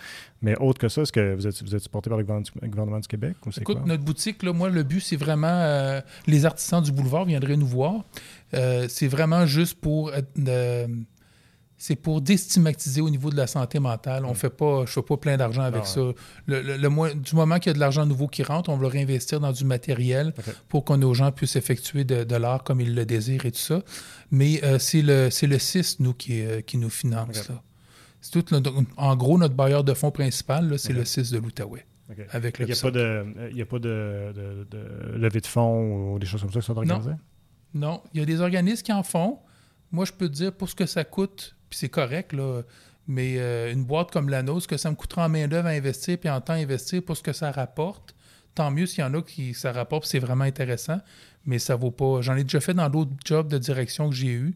Mais autre que ça, est-ce que vous êtes, vous êtes supporté par le gouvernement du Québec? Ou Écoute, quoi? notre boutique, là, moi, le but, c'est vraiment les artisans du boulevard viendraient nous voir. c'est vraiment juste pour c'est pour déstigmatiser au niveau de la santé mentale. On mm. fait pas, je fais pas plein d'argent avec ah ça. Le, du moment qu'il y a de l'argent nouveau qui rentre, on va le réinvestir dans du matériel pour que nos gens puissent effectuer de, l'art comme ils le désirent et tout ça. Mais euh, c'est le le CIS, nous, qui, euh, qui nous finance. C'est tout en gros, notre bailleur de fonds principal, c'est le CIS de l'Outaouais. Avec il n'y a, pas de, il y a pas de, levée de fonds ou des choses comme ça qui sont organisées? Non. Il y a des organismes qui en font. Moi, je peux te dire, pour ce que ça coûte, puis c'est correct, là, mais euh, une boîte comme la nôtre, ce que ça me coûtera en main-d'œuvre à investir puis en temps à investir pour ce que ça rapporte, tant mieux s'il y en a qui ça rapporte, c'est vraiment intéressant, mais ça vaut pas. J'en ai déjà fait dans d'autres jobs de direction que j'ai eu.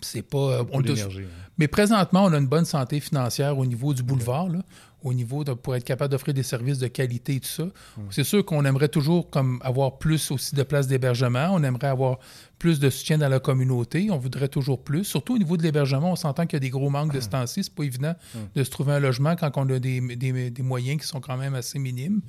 C'est pas. Pour l'énergie, hein. Mais présentement, on a une bonne santé financière au niveau du boulevard, là, au niveau de, pour être capable d'offrir des services de qualité et tout ça. C'est sûr qu'on aimerait toujours comme avoir plus aussi de places d'hébergement. On aimerait avoir plus de soutien dans la communauté. On voudrait toujours plus. Surtout au niveau de l'hébergement, on s'entend qu'il y a des gros manques de ce temps-ci. C'est pas évident de se trouver un logement quand on a des, des- des moyens qui sont quand même assez minimes.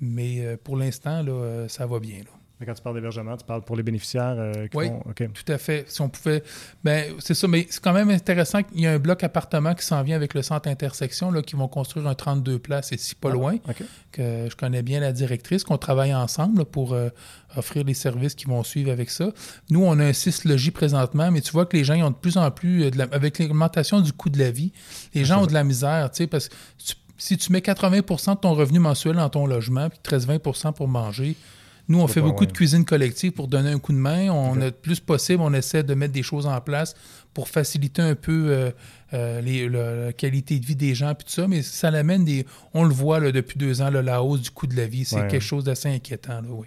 Mais euh, pour l'instant, euh, ça va bien. là. Mais quand tu parles d'hébergement, tu parles pour les bénéficiaires euh, qui Oui. vont- OK. Tout à fait. Si on pouvait. Ben, c'est ça, mais c'est quand même intéressant qu'il y a un bloc appartement qui s'en vient avec le centre intersection, là, qui vont construire un 32 places ici, pas loin. OK. Que je connais bien la directrice, qu'on travaille ensemble là, pour euh, offrir les services qui vont suivre avec ça. Nous, on a un 6 logis présentement, mais tu vois que les gens ils ont de plus en plus, euh, de la- avec l'augmentation du coût de la vie, les gens ça. ont de la misère, tu sais, parce que tu- si tu mets 80% de ton revenu mensuel dans ton logement, puis 13-20% pour manger, nous, on fait beaucoup de cuisine collective pour donner un coup de main. On Ok. a le plus possible, on essaie de mettre des choses en place pour faciliter un peu euh, euh, les- le- la qualité de vie des gens puis tout ça. Mais ça l'amène des. On le voit là, depuis deux ans, là, la hausse du coût de la vie. C'est Ouais. quelque chose d'assez inquiétant. Là, oui.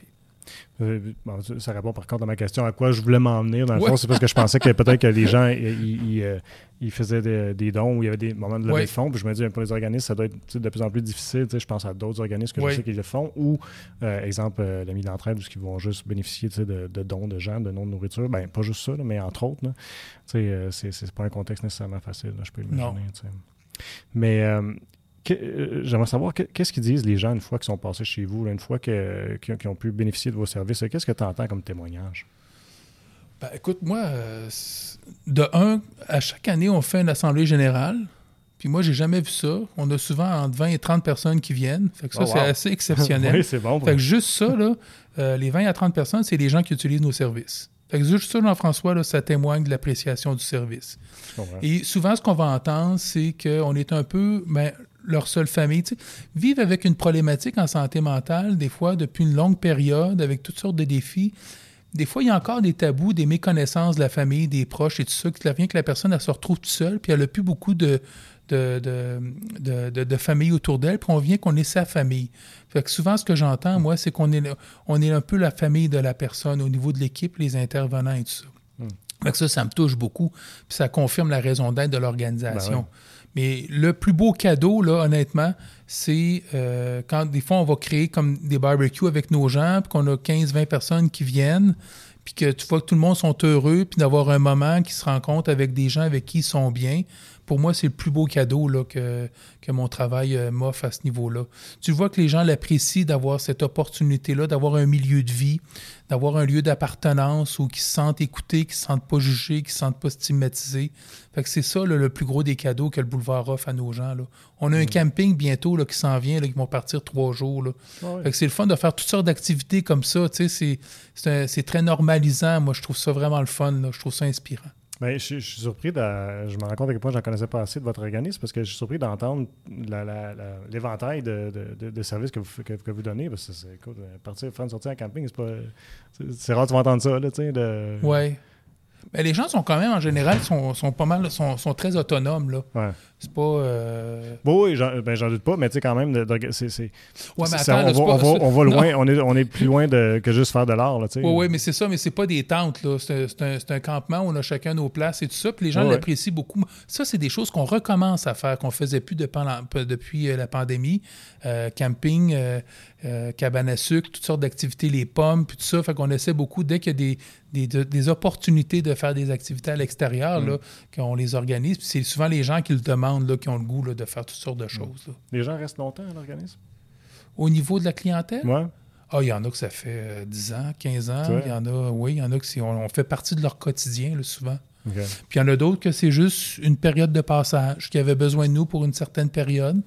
Euh, bon, ça- répond par contre à ma question à quoi je voulais m'en venir. Dans le Ouais. fond, c'est parce que je pensais que peut-être que les gens ils, euh, ils faisaient des, des dons où il y avait des moments de levée Ouais. de fonds. Puis je me dis, pour les organismes, ça doit être de plus en plus difficile. Je pense à d'autres organismes que Ouais. je sais qu'ils le font. Ou, euh, exemple, euh, l'ami d'entraide, où ils vont juste bénéficier de, de dons de gens, de dons de nourriture. Ben, pas juste ça, là, mais entre autres. c'est, pas un contexte nécessairement facile, là, je peux imaginer. Mais euh, j'aimerais savoir que- qu'est-ce qu'ils disent les gens une fois qu'ils sont passés chez vous, là, une fois qu'ils ont- pu bénéficier de vos services? Qu'est-ce que tu entends comme témoignage? Ben, écoute, moi, euh, de un, à chaque année, on fait une assemblée générale. Puis moi, j'ai jamais vu ça. On a souvent entre 20 et 30 personnes qui viennent. Fait que ça, Oh, wow. c'est assez exceptionnel. oui, c'est bon. Fait que juste ça, là, euh, les 20 à 30 personnes, c'est les gens qui utilisent nos services. Fait que juste ça, Jean-François, ça témoigne de l'appréciation du service. Et souvent, ce qu'on va entendre, c'est qu'on est un peu ben, leur seule famille. Tu sais, vivre avec une problématique en santé mentale, des fois, depuis une longue période, avec toutes sortes de défis, des fois, il y a encore des tabous, des méconnaissances de la famille, des proches et tout ça, qui vient que la personne, elle se retrouve toute seule, puis elle n'a plus beaucoup de, de, de, de, famille autour d'elle, puis on vient qu'on est sa famille. Fait que souvent, ce que j'entends, moi, c'est qu'on est, on est un peu la famille de la personne au niveau de l'équipe, les intervenants et tout ça. Fait que ça, ça me touche beaucoup, puis ça confirme la raison d'être de l'organisation. Ben ouais. Mais le plus beau cadeau, là, honnêtement, c'est euh, quand des fois on va créer comme des barbecues avec nos gens, puis qu'on a 15-20 personnes qui viennent, puis que tu vois que tout le monde sont heureux, puis d'avoir un moment qui se rencontre avec des gens avec qui ils sont bien. Pour moi, c'est le plus beau cadeau là, que, que mon travail euh, m'offre à ce niveau-là. Tu vois que les gens l'apprécient d'avoir cette opportunité-là, d'avoir un milieu de vie, d'avoir un lieu d'appartenance où ils se sentent écoutés, qu'ils se sentent pas jugés, qu'ils se sentent pas stigmatisés. Fait que c'est ça là, le plus gros des cadeaux que le boulevard offre à nos gens. Là. On a un camping bientôt là, qui s'en vient, là, qui vont partir trois jours. Là. Ouais. Fait que c'est le fun de faire toutes sortes d'activités comme ça. C'est, c'est, un- c'est très normalisant. Moi, je trouve ça vraiment le fun. là. Je trouve ça inspirant. Ben, je, suis surpris, de, je me rends compte à quel point je n'en connaissais pas assez de votre organisme parce que je suis surpris d'entendre l'éventail de, de- de- services que vous, que, vous donnez. Parce que c'est euh, partir, faire une sortie en camping, c'est pas. C'est, rare que tu entendre ça, là. De... Mais les gens sont quand même, en général, sont, sont pas mal, sont, sont très autonomes. Là. Ouais. C'est pas. euh, Bon, oui, j'en, ben, j'en doute pas, mais tu sais, quand même, c'est, Ouais, mais on, là, va, c'est pas- on, va, on va Non. loin, on est, on est plus loin de, que juste faire de l'art, là. Oui, oui, mais c'est ça, mais c'est pas des tentes, là. C'est c'est un, campement où on a chacun nos places et tout ça. Puis les gens Ouais, ouais. l'apprécient beaucoup. Ça, c'est des choses qu'on recommence à faire, qu'on faisait plus depuis euh, la pandémie. Euh, camping, euh, euh, cabane à sucre, toutes sortes d'activités, les pommes, puis tout ça. Fait qu'on essaie beaucoup, dès qu'il y a des, des, de- des opportunités de faire des activités à l'extérieur, Mm. qu'on les organise. Puis c'est souvent les gens qui le demandent, là, qui ont le goût là, de faire toutes sortes de choses. là. Les gens restent longtemps à l'organisme? Au niveau de la clientèle, Ouais. ah, il y en a que ça fait euh, 10 ans, 15 ans. Il y en a, oui, il y en a que on, on fait partie de leur quotidien, là, souvent. Puis il y en a d'autres que c'est juste une période de passage, qui avaient besoin de nous pour une certaine période.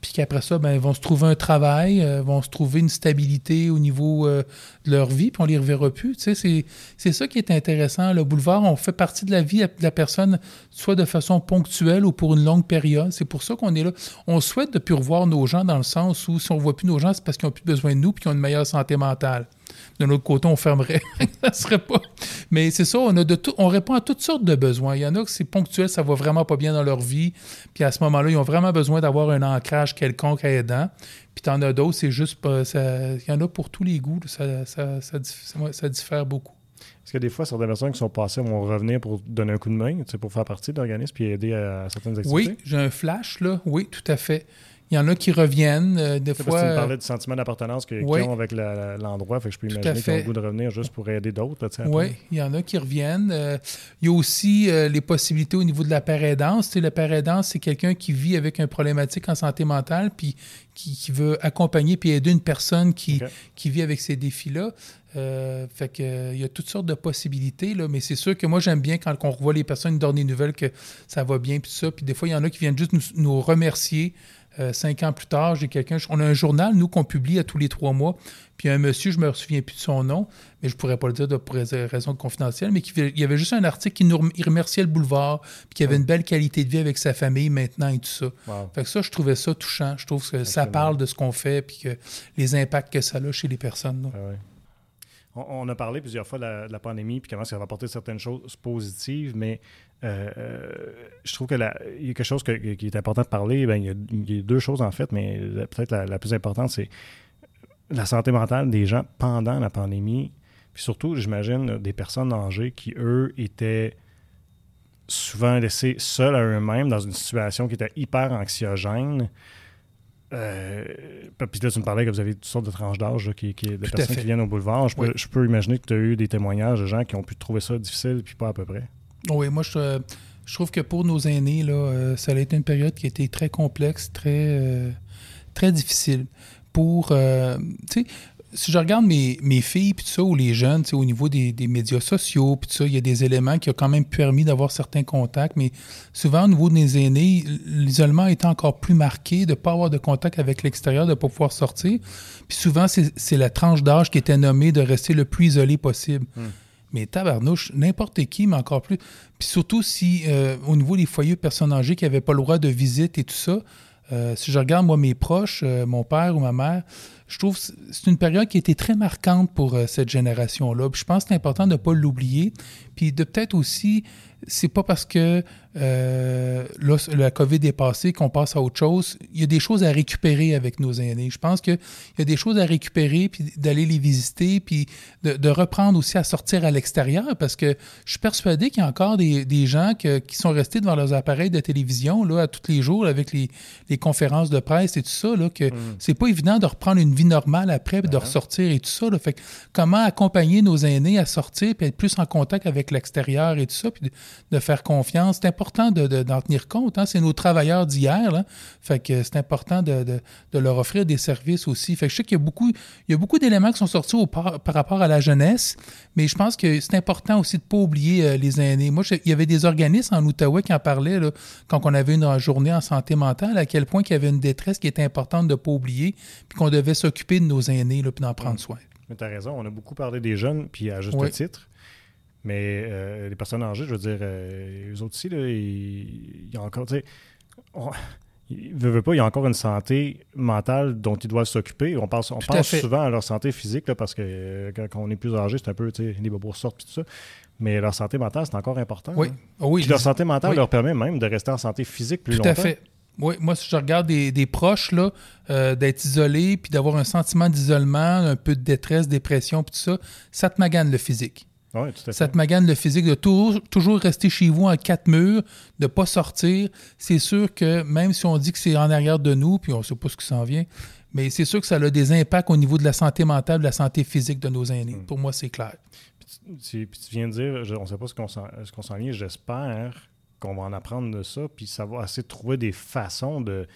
Puis qu'après ça, ben, ils vont se trouver un travail, euh, vont se trouver une stabilité au niveau euh, de leur vie, puis on les reverra plus. C'est ça qui est intéressant. Le boulevard, on fait partie de la vie de la personne, soit de façon ponctuelle ou pour une longue période. C'est pour ça qu'on est là. On souhaite de plus revoir nos gens dans le sens où si on ne voit plus nos gens, c'est parce qu'ils n'ont plus besoin de nous puis qu'ils ont une meilleure santé mentale. De l'autre côté, on fermerait. ça serait pas. Mais c'est ça, on, a de tout, on répond à toutes sortes de besoins. Il y en a que c'est ponctuel, ça va vraiment pas bien dans leur vie. Puis à ce moment-là, ils ont vraiment besoin d'avoir un ancrage quelconque aidant. Puis t'en as d'autres, c'est juste pas. Il y en a pour tous les goûts. Ça, ça, ça, diffère beaucoup. Est-ce que des fois, certaines personnes qui sont passées vont revenir pour donner un coup de main, pour faire partie de l'organisme puis aider à, certaines activités? Oui, j'ai un flash, là. Oui, tout à fait. Il y en a qui reviennent. Euh, des fois. Parce que tu me parlais du sentiment d'appartenance qu'ils ont avec l'endroit. fait que je peux imaginer qu'ils ont le goût de revenir juste pour aider d'autres. Oui, il y en a qui reviennent. Euh, il y a aussi euh, les possibilités au niveau de la paraidance. Tu sais, la c'est quelqu'un qui vit avec une problématique en santé mentale puis qui, veut accompagner puis aider une personne qui, qui vit avec ces défis-là. fait que, il y a toutes sortes de possibilités, là, mais c'est sûr que moi, j'aime bien quand on revoit les personnes donner des nouvelles que ça va bien, puis ça. Puis des fois, il y en a qui viennent juste nous, nous remercier euh, cinq ans plus tard, j'ai quelqu'un. On a un journal, nous, qu'on publie à tous les trois mois. Puis un monsieur, je ne me souviens plus de son nom, mais je ne pourrais pas le dire de, pour raison confidentielle, mais il y avait juste un article qui nous remerciait le boulevard, puis qui avait une belle qualité de vie avec sa famille maintenant et tout ça. Fait que ça, je trouvais ça touchant. Je trouve que ça parle de ce qu'on fait, puis que les impacts que ça a chez les personnes. Ah on, a parlé plusieurs fois de la, pandémie, puis comment ça va apporter certaines choses positives, mais euh, euh, je trouve qu'il y a quelque chose qui est important de parler. Ben, il, y a, deux choses en fait, mais peut-être la, plus importante, c'est la santé mentale des gens pendant la pandémie. Puis surtout, j'imagine, des personnes âgées qui, eux, étaient souvent laissés seuls à eux-mêmes dans une situation qui était hyper anxiogène. Euh, puis là, tu me parlais que vous avez toutes sortes de tranches d'âge qui, qui, de personnes qui viennent au boulevard. Je peux, imaginer que tu as eu des témoignages de gens qui ont pu trouver ça difficile, puis pas à peu près. Oui, moi, je, trouve que pour nos aînés, là, euh, ça a été une période qui a été très complexe, très, euh, très difficile. Pour, tu sais, si je regarde mes, mes filles, puis tout ça, ou les jeunes, au niveau des, des, médias sociaux, puis tout ça, il y a des éléments qui ont quand même permis d'avoir certains contacts, mais souvent, au niveau des aînés, l'isolement est encore plus marqué, de ne pas avoir de contact avec l'extérieur, de ne pas pouvoir sortir. Puis souvent, c'est la tranche d'âge qui était nommée de rester le plus isolé possible. Hmm. Mais tabarnouche, n'importe qui, mais encore plus. Puis surtout si, euh, au niveau des foyers personnes âgées qui n'avaient pas le droit de visite et tout ça, euh, si je regarde, moi, mes proches, euh, mon père ou ma mère, je trouve que c'est une période qui a été très marquante pour euh, cette génération-là. Je pense que c'est important de ne pas l'oublier, puis de peut-être aussi c'est pas parce que euh, la COVID est passée qu'on passe à autre chose. Il y a des choses à récupérer avec nos aînés. Je pense qu'il y a des choses à récupérer, puis d'aller les visiter, puis de, reprendre aussi à sortir à l'extérieur, parce que je suis persuadé qu'il y a encore des, gens qui sont restés devant leurs appareils de télévision là, à tous les jours avec les, conférences de presse et tout ça, là, que mm. c'est pas évident de reprendre une vie normale après, puis de ressortir et tout ça. Là. Fait comment accompagner nos aînés à sortir, puis être plus en contact avec l'extérieur et tout ça, puis de faire confiance? C'est important d'en de, tenir compte. Hein. C'est nos travailleurs d'hier. Fait que c'est important de, leur offrir des services aussi. Fait que je sais qu'il y a beaucoup, il y a beaucoup d'éléments qui sont sortis par, rapport à la jeunesse, mais je pense que c'est important aussi de ne pas oublier euh, les aînés. Moi, il y avait des organismes en Outaouais qui en parlaient là, quand on avait une journée en santé mentale, à quel point il y avait une détresse qui était importante de ne pas oublier, puis qu'on devait s'occuper de nos aînés, puis d'en prendre soin. Mais tu as raison, on a beaucoup parlé des jeunes, puis à juste titre. Mais euh, les personnes âgées, je veux dire, euh, eux autres aussi, il y a encore, tu sais, il veut, pas, il y a encore une santé mentale dont ils doivent s'occuper. On pense, on pense souvent à leur santé physique parce que euh, quand, on est plus âgé, c'est un peu, tu sais, les bobos sortent et tout ça. Mais leur santé mentale, c'est encore important. Oui. Hein. Ah oui leur santé mentale leur permet même de rester en santé physique plus longtemps. Tout à fait. Oui, moi, si je regarde des, proches, là, d'être isolés, puis d'avoir un sentiment d'isolement, un peu de détresse, dépression, puis tout ça, ça te magane le physique. Oui, tout à fait. Ça te magane le physique de toujours, toujours rester chez vous en quatre murs, de ne pas sortir. C'est sûr que même si on dit que c'est en arrière de nous, puis on ne sait pas ce qui s'en vient, mais c'est sûr que ça a des impacts au niveau de la santé mentale, de la santé physique de nos aînés. Mm. Pour moi, c'est clair. Puis tu, viens de dire, on ne sait pas ce qu'on s'en vient, j'espère qu'on va en apprendre de ça, puis ça va essayer de trouver des façons de...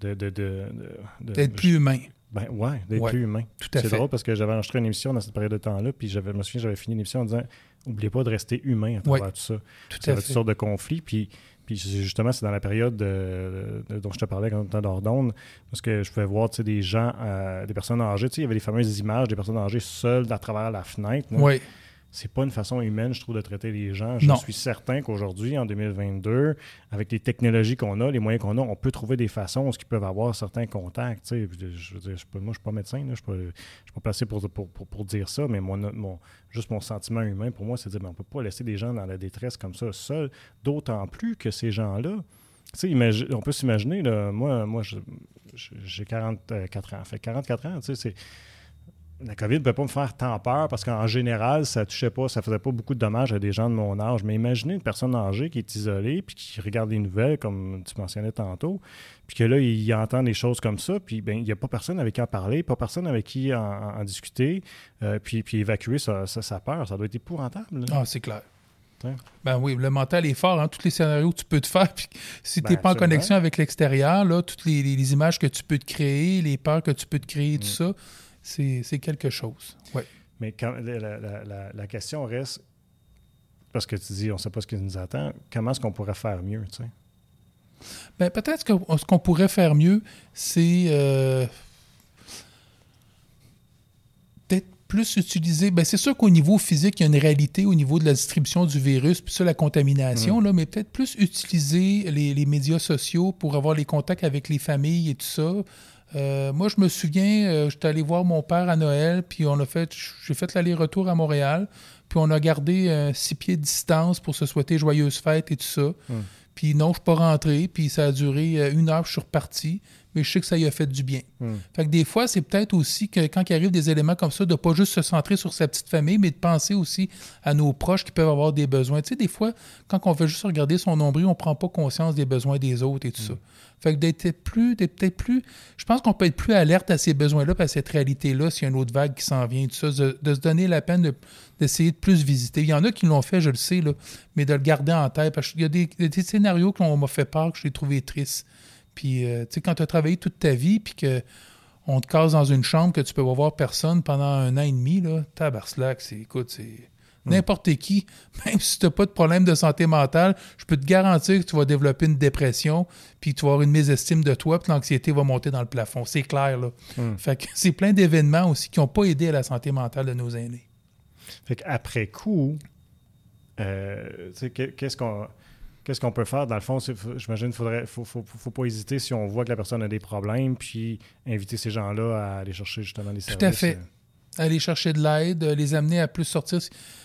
D'être plus humain. Ben ouais, d'être plus humain. Tout à fait. C'est drôle parce que j'avais enregistré une émission dans cette période de temps-là, puis je me souviens, j'avais fini l'émission en disant N'oubliez pas de rester humain à travers tout ça. Tout ça à toutes sortes de conflits, puis. Puis justement, c'est dans la période dont je te parlais quand on était d'Ordonne, parce que je pouvais voir des gens, euh, des personnes âgées. Il y avait les fameuses images des personnes âgées seules à travers la fenêtre. Oui c'est pas une façon humaine, je trouve, de traiter les gens. Je suis certain qu'aujourd'hui, en 2022, avec les technologies qu'on a, les moyens qu'on a, on peut trouver des façons où ils peuvent avoir certains contacts. Je veux dire, moi, je ne suis pas médecin, je ne suis, pas placé pour, pour, dire ça, mais mon, juste mon sentiment humain, pour moi, c'est de dire, ben, on ne peut pas laisser des gens dans la détresse comme ça seuls, d'autant plus que ces gens-là, on peut s'imaginer, moi, moi j'ai 44 ans. Fait 44 ans, tu sais, c'est la COVID ne peut pas me faire tant peur parce qu'en général, ça touchait pas, ça faisait pas beaucoup de dommages à des gens de mon âge. Mais imaginez une personne âgée qui est isolée puis qui regarde les nouvelles, comme tu mentionnais tantôt, puis que là, il entend des choses comme ça, puis ben, il n'y a pas personne avec qui en parler, pas personne avec qui en, discuter, euh, puis, puis évacuer sa, peur. Ça doit être épouvantable. Ah, c'est clair. Ben oui, le mental est fort. Hein? Tous les scénarios que tu peux te faire. Puis si tu n'es ben, pas en connexion avec l'extérieur, toutes les, images que tu peux te créer, les peurs que tu peux te créer, tout mm. ça, c'est quelque chose. Ouais. Mais quand, la, question reste, parce que tu dis, on ne sait pas ce qui nous attend, comment est-ce qu'on pourrait faire mieux, tu sais? Ben, peut-être que ce qu'on pourrait faire mieux, c'est euh, peut-être plus utiliser. Ben, c'est sûr qu'au niveau physique, il y a une réalité au niveau de la distribution du virus, puis ça, la contamination, mm. là, mais peut-être plus utiliser les, les, médias sociaux pour avoir les contacts avec les familles et tout ça. Euh, moi, je me souviens, euh, j'étais allé voir mon père à Noël, puis on a fait, j'ai fait l'aller-retour à Montréal, puis on a gardé euh, six pieds de distance pour se souhaiter joyeuses fêtes et tout ça. Hmm. Puis non, je suis pas rentré, puis ça a duré une heure, je suis reparti mais je sais que ça y a fait du bien. Hmm. Fait que des fois, c'est peut-être aussi que quand il arrive des éléments comme ça, de pas juste se centrer sur sa petite famille, mais de penser aussi à nos proches qui peuvent avoir des besoins. Tu sais, des fois, quand on veut juste regarder son nombril, on prend pas conscience des besoins des autres et tout hmm. ça. Fait que d'être plus, peut-être plus, je pense qu'on peut être plus alerte à ces besoins-là, à cette réalité-là, s'il y a une autre vague qui s'en vient, tout ça, de, se donner la peine d'essayer de, plus visiter. Il y en a qui l'ont fait, je le sais, là, mais de le garder en tête. Parce qu'il y a des, des scénarios qu'on m'a fait peur que je l'ai trouvé triste. Puis, euh, tu sais, quand tu as travaillé toute ta vie, puis que on te case dans une chambre que tu peux voir personne pendant un an et demi, là, tabarslack, c'est, écoute, c'est hmm. n'importe qui, même si tu n'as pas de problème de santé mentale, je peux te garantir que tu vas développer une dépression, puis tu vas avoir une mésestime de toi, puis l'anxiété va monter dans le plafond. C'est clair, là. Hmm. Fait que c'est plein d'événements aussi qui n'ont pas aidé à la santé mentale de nos aînés. Fait qu'après coup, euh, qu'est-ce qu'on qu'est-ce qu'on peut faire? Dans le fond, j'imagine qu'il ne faut, faut, pas hésiter si on voit que la personne a des problèmes, puis inviter ces gens-là à aller chercher justement les services. Tout à fait. Euh. Aller chercher de l'aide, les amener à plus sortir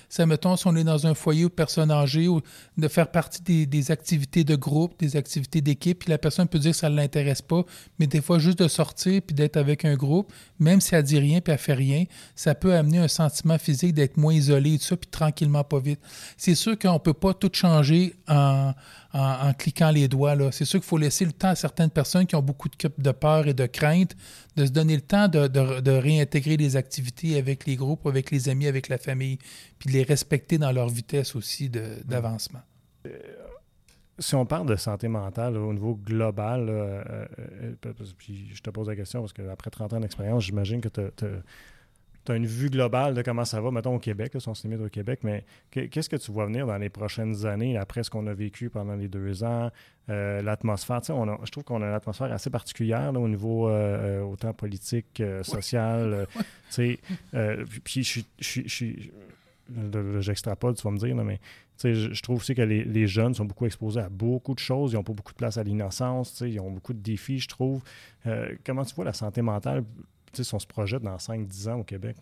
ça, mettons, si on est dans un foyer de personnes âgées, ou de faire partie des, activités de groupe, des activités d'équipe, puis la personne peut dire que ça ne l'intéresse pas, mais des fois, juste de sortir puis d'être avec un groupe, même si elle dit rien puis elle fait rien, ça peut amener un sentiment physique d'être moins isolé et tout ça, puis tranquillement, pas vite. C'est sûr qu'on ne peut pas tout changer en, en, cliquant les doigts. C'est sûr qu'il faut laisser le temps à certaines personnes qui ont beaucoup de, peur et de crainte de se donner le temps de, réintégrer les activités avec les groupes, avec les amis, avec la famille, puis de les respecter dans leur vitesse aussi d'avancement. Euh, si on parle de santé mentale au niveau global, euh, euh, puis je te pose la question parce qu'après 30 ans d'expérience, j'imagine que tu tu as une vue globale de comment ça va, mettons au Québec, là, si on se limite au Québec, mais qu'est-ce que tu vois venir dans les prochaines années, après ce qu'on a vécu pendant les deux ans, euh, l'atmosphère, je trouve qu'on a une atmosphère assez particulière au niveau euh, euh, autant politique, social, tu puis je suis, j'extrapole, tu vas me dire, mais je trouve aussi que les, les, jeunes sont beaucoup exposés à beaucoup de choses, ils n'ont pas beaucoup de place à l'innocence, ils ont beaucoup de défis, je trouve. comment tu vois la santé mentale si on se projette dans 5-10 ans au Québec?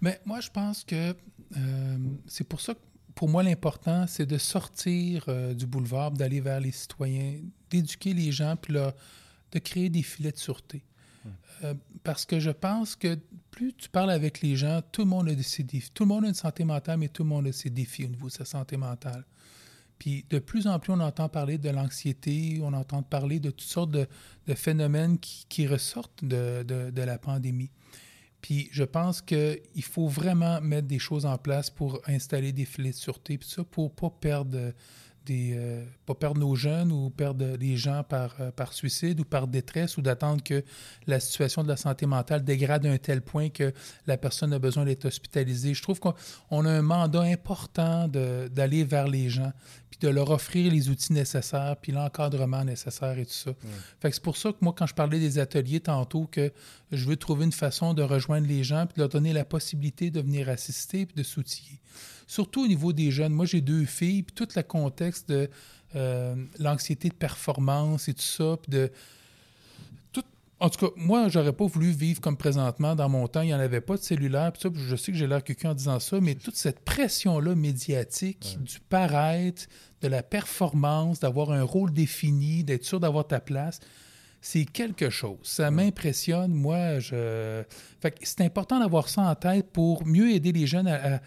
Mais moi, je pense que euh, c'est pour ça que pour moi, l'important, c'est de sortir euh, du boulevard, d'aller vers les citoyens, d'éduquer les gens, puis là, de créer des filets de sûreté. Hmm. Euh, parce que je pense que plus tu parles avec les gens, tout le monde a ses défis. Tout le monde a une santé mentale, mais tout le monde a ses défis au niveau de sa santé mentale. Puis de plus en plus, on entend parler de l'anxiété, on entend parler de toutes sortes de, phénomènes qui, ressortent de, la pandémie. Puis je pense qu'il faut vraiment mettre des choses en place pour installer des filets de sûreté, puis ça, pour ne pas perdre des, euh, pas perdre nos jeunes ou perdre des gens par, euh, par suicide ou par détresse ou d'attendre que la situation de la santé mentale dégrade à un tel point que la personne a besoin d'être hospitalisée. Je trouve qu'on a un mandat important d'aller vers les gens. puis de leur offrir les outils nécessaires, puis l'encadrement nécessaire et tout ça. Fait que c'est pour ça que moi, quand je parlais des ateliers tantôt, que je veux trouver une façon de rejoindre les gens, puis de leur donner la possibilité de venir assister, puis de s'outiller. Surtout au niveau des jeunes. Moi, j'ai deux filles, puis tout le contexte de euh, l'anxiété de performance et tout ça, puis de en tout cas, moi, j'aurais pas voulu vivre comme présentement. Dans mon temps, il n'y en avait pas de cellulaire. ça, je sais que j'ai l'air quelqu'un en disant ça, mais toute cette pression-là médiatique, du paraître, de la performance, d'avoir un rôle défini, d'être sûr d'avoir ta place, c'est quelque chose. Ça m'impressionne. Moi, je. c'est important d'avoir ça en tête pour mieux aider les jeunes à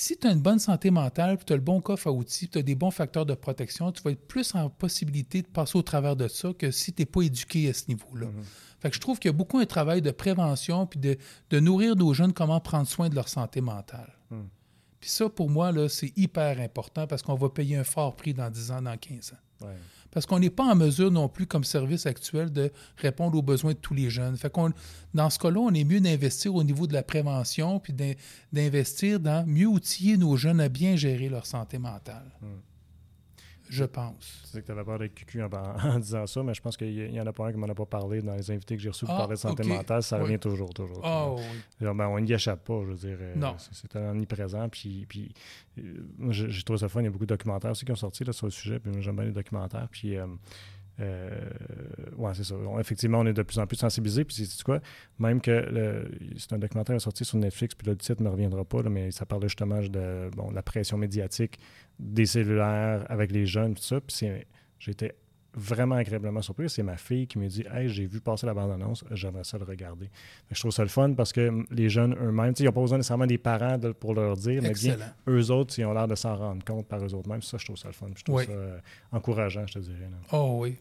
si tu as une bonne santé mentale, tu as le bon coffre à outils, tu as des bons facteurs de protection, tu vas être plus en possibilité de passer au travers de ça que si tu n'es pas éduqué à ce niveau-là. Mhm. Fait que je trouve qu'il y a beaucoup un travail de prévention puis de, nourrir nos jeunes comment prendre soin de leur santé mentale. Mhm. Puis ça, pour moi, c'est hyper important parce qu'on va payer un fort prix dans 10 ans, dans 15 ans. Parce qu'on n'est pas en mesure non plus, comme service actuel, de répondre aux besoins de tous les jeunes. Fait qu'on, dans ce cas-là, on est mieux d'investir au niveau de la prévention, puis d'investir dans mieux outiller nos jeunes à bien gérer leur santé mentale. Hmm je pense. Tu sais que tu avais peur d'être cucu en, disant ça, mais je pense qu'il y, en a pas un qui m'en a pas parlé dans les invités que j'ai reçus pour ah, parler de santé mentale. Ça revient toujours, toujours. Oh, oui. Ben, on n'y échappe pas, je veux dire. Euh, non. C'est omniprésent. Puis, puis euh, j'ai trouvé ça fun. Il y a beaucoup de documentaires aussi qui ont sorti là, sur le sujet. Puis j'aime bien les documentaires. Puis. Euh, euh, ouais, c'est ça. effectivement, on est de plus en plus sensibilisés. Puis, c'est quoi? Même que c'est un documentaire sorti sur Netflix, puis le titre ne reviendra pas, mais ça parle justement de bon, la pression médiatique des cellulaires avec les jeunes, tout ça. Puis, j'étais vraiment agréablement surpris. C'est ma fille qui me dit Hey, j'ai vu passer la bande-annonce, j'aimerais ça le regarder. je trouve ça le fun parce que les jeunes eux-mêmes, ils n'ont pas besoin nécessairement des parents pour leur dire, mais bien eux autres, ils ont l'air de s'en rendre compte par eux autres mêmes. Ça, je trouve ça le fun. Je trouve ça euh, encourageant, je te dirais. Oh oui.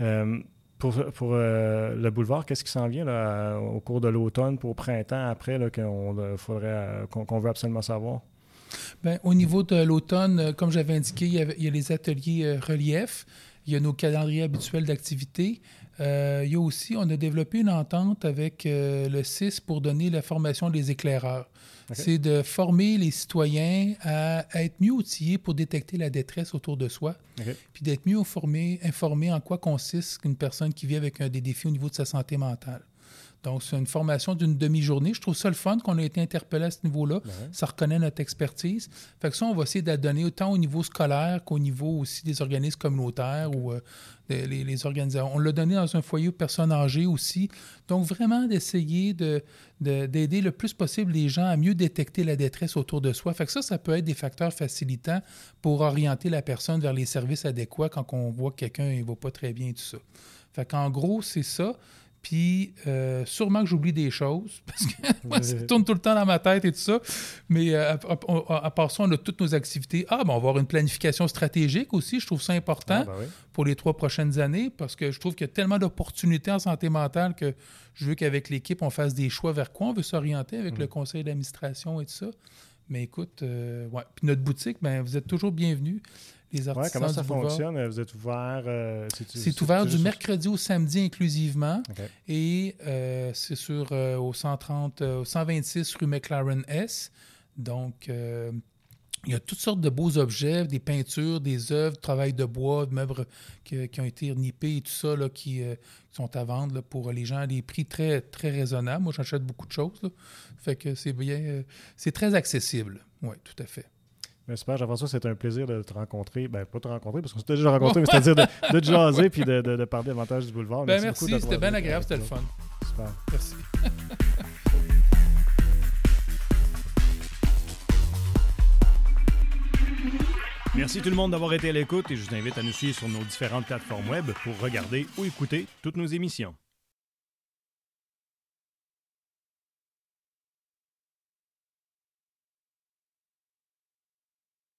Euh, pour, pour euh, le boulevard, qu'est-ce qui s'en vient là, au cours de l'automne, pour printemps, après, qu'on faudrait qu'on veut absolument savoir? Bien, au niveau de l'automne, euh, comme j'avais indiqué, il y, a, les ateliers euh, relief, il y a nos calendriers habituels d'activité. Euh, il y a aussi, on a développé une entente avec le CIS pour donner la formation des éclaireurs. C'est de former les citoyens à, être mieux outillés pour détecter la détresse autour de soi, puis d'être mieux informés, informés en quoi consiste une personne qui vit avec un, des défis au niveau de sa santé mentale. Donc, c'est une formation d'une demi-journée. Je trouve ça le fun qu'on ait été interpellé à ce niveau-là. Ça reconnaît notre expertise. Fait que ça, on va essayer de la donner autant au niveau scolaire qu'au niveau aussi des organismes communautaires ou euh, les, organisations. On l'a donné dans un foyer aux personnes âgées aussi. Donc, vraiment d'essayer d'aider de, le plus possible les gens à mieux détecter la détresse autour de soi. Fait que ça, ça peut être des facteurs facilitants pour orienter la personne vers les services adéquats quand on voit que quelqu'un ne va pas très bien et tout ça. Fait qu'en gros, c'est ça. Puis euh, sûrement que j'oublie des choses, parce que moi, ça tourne tout le temps dans ma tête et tout ça. Mais euh, à, part ça, on a toutes nos activités. Ah, ben, on va avoir une planification stratégique aussi. Je trouve ça important ah, ben pour les trois prochaines années, parce que je trouve qu'il y a tellement d'opportunités en santé mentale que je veux qu'avec l'équipe, on fasse des choix vers quoi on veut s'orienter avec le mm. conseil d'administration et tout ça. Mais écoute, euh, ouais. Puis notre boutique, ben, vous êtes toujours bienvenus comment ça fonctionne? Vous êtes ouvert? Euh, c'est ouvert du mercredi au samedi inclusivement. Et euh, c'est sur euh, au 130, au 126 rue McLaren S. Donc, il y a toutes sortes de beaux objets, des peintures, des œuvres, travail de bois, de meubles qui, ont été nippés et tout ça là, qui, sont à vendre pour les gens à des prix très, très raisonnables. Moi, j'achète beaucoup de choses. Fait que c'est bien. c'est très accessible. Oui, tout à fait. Mais super, Jean-François, c'est un plaisir de te rencontrer. Ben, pas te rencontrer, parce qu'on s'était déjà rencontré, mais c'est-à-dire de, de, te jaser puis de, de, parler davantage du boulevard. Ben, merci, c'était bien agréable, c'était le fun. Super. Merci. Merci tout le monde d'avoir été à l'écoute et je vous invite à nous suivre sur nos différentes plateformes web pour regarder ou écouter toutes nos émissions.